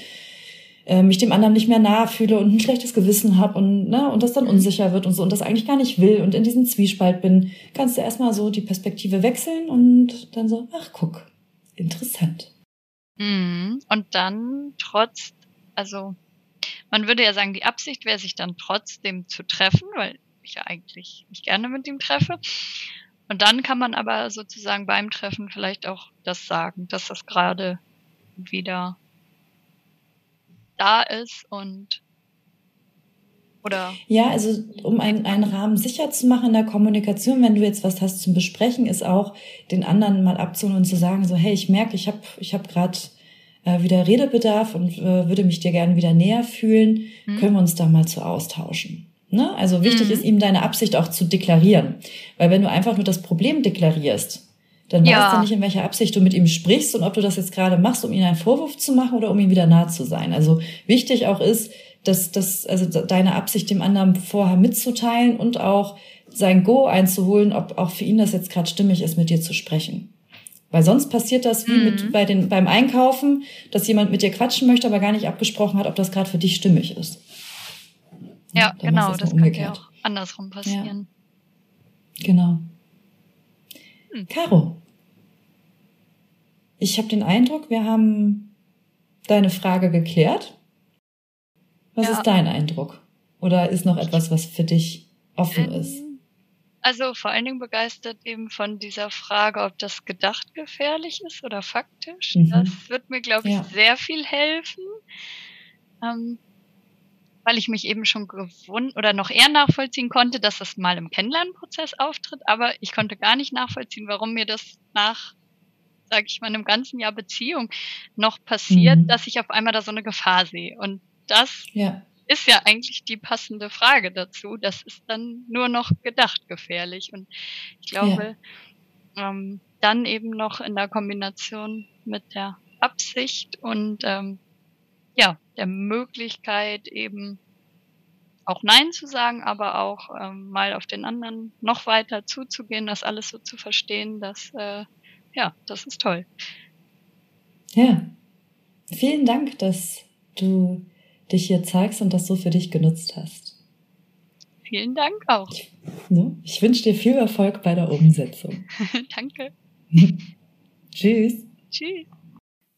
äh, mich dem anderen nicht mehr nahe fühle und ein schlechtes Gewissen habe und, ne, und das dann unsicher wird und so und das eigentlich gar nicht will und in diesem Zwiespalt bin, kannst du erstmal so die Perspektive wechseln und dann so, ach guck, interessant. Mhm. Und dann trotz, also man würde ja sagen, die Absicht wäre, sich dann trotzdem zu treffen, weil ich ja eigentlich mich gerne mit ihm treffe. Und dann kann man aber sozusagen beim Treffen vielleicht auch das sagen, dass das gerade wieder da ist und oder? Ja, also um einen, einen Rahmen sicher zu machen in der Kommunikation, wenn du jetzt was hast zum Besprechen, ist auch den anderen mal abzuholen und zu sagen, so, hey, ich merke, ich habe ich hab gerade äh, wieder Redebedarf und äh, würde mich dir gerne wieder näher fühlen. Mhm. Können wir uns da mal zu austauschen? Ne? Also wichtig mhm. ist ihm deine Absicht auch zu deklarieren. Weil wenn du einfach nur das Problem deklarierst, dann ja. weißt du nicht, in welcher Absicht du mit ihm sprichst und ob du das jetzt gerade machst, um ihm einen Vorwurf zu machen oder um ihm wieder nah zu sein. Also wichtig auch ist, dass, dass also deine Absicht dem anderen vorher mitzuteilen und auch sein Go einzuholen, ob auch für ihn das jetzt gerade stimmig ist, mit dir zu sprechen. Weil sonst passiert das wie mhm. mit bei den beim Einkaufen, dass jemand mit dir quatschen möchte, aber gar nicht abgesprochen hat, ob das gerade für dich stimmig ist. Ja, Dann genau, das, das könnte ja auch andersrum passieren. Ja. Genau. Hm. Caro, ich habe den Eindruck, wir haben deine Frage geklärt. Was ja. ist dein Eindruck? Oder ist noch etwas, was für dich offen ähm, ist? Also vor allen Dingen begeistert eben von dieser Frage, ob das gedacht gefährlich ist oder faktisch. Mhm. Das wird mir, glaube ich, ja. sehr viel helfen. Ähm, weil ich mich eben schon gewundert oder noch eher nachvollziehen konnte, dass das mal im Kennenlernprozess auftritt, aber ich konnte gar nicht nachvollziehen, warum mir das nach, sage ich mal, einem ganzen Jahr Beziehung noch passiert, mhm. dass ich auf einmal da so eine Gefahr sehe. Und das ja. ist ja eigentlich die passende Frage dazu. Das ist dann nur noch gedacht gefährlich. Und ich glaube, ja. ähm, dann eben noch in der Kombination mit der Absicht und ähm, ja, der Möglichkeit eben auch Nein zu sagen, aber auch ähm, mal auf den anderen noch weiter zuzugehen, das alles so zu verstehen, dass äh, ja, das ist toll. Ja, vielen Dank, dass du dich hier zeigst und das so für dich genutzt hast. Vielen Dank auch. Ich, ne, ich wünsche dir viel Erfolg bei der Umsetzung. Danke. Tschüss. Tschüss.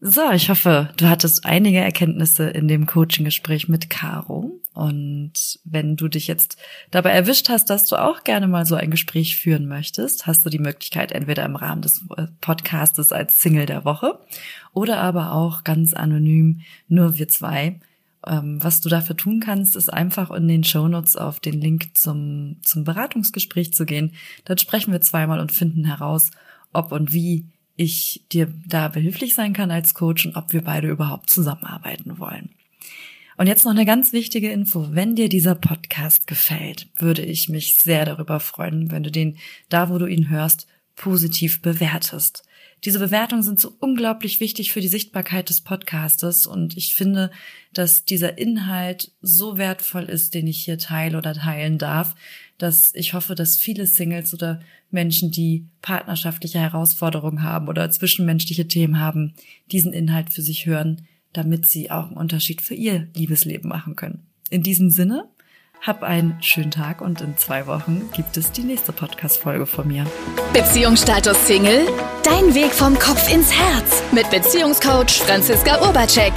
So, ich hoffe, du hattest einige Erkenntnisse in dem Coaching-Gespräch mit Caro. Und wenn du dich jetzt dabei erwischt hast, dass du auch gerne mal so ein Gespräch führen möchtest, hast du die Möglichkeit, entweder im Rahmen des Podcastes als Single der Woche oder aber auch ganz anonym, nur wir zwei. Ähm, was du dafür tun kannst, ist einfach in den Shownotes auf den Link zum, zum Beratungsgespräch zu gehen. Dort sprechen wir zweimal und finden heraus, ob und wie ich dir da behilflich sein kann als Coach und ob wir beide überhaupt zusammenarbeiten wollen. Und jetzt noch eine ganz wichtige Info. Wenn dir dieser Podcast gefällt, würde ich mich sehr darüber freuen, wenn du den da, wo du ihn hörst, positiv bewertest. Diese Bewertungen sind so unglaublich wichtig für die Sichtbarkeit des Podcastes und ich finde, dass dieser Inhalt so wertvoll ist, den ich hier teile oder teilen darf, dass ich hoffe, dass viele Singles oder Menschen, die partnerschaftliche Herausforderungen haben oder zwischenmenschliche Themen haben, diesen Inhalt für sich hören, damit sie auch einen Unterschied für ihr Liebesleben machen können. In diesem Sinne, hab einen schönen Tag und in zwei Wochen gibt es die nächste Podcast-Folge von mir. Beziehungsstatus Single? Dein Weg vom Kopf ins Herz mit Beziehungscoach Franziska Urbacek.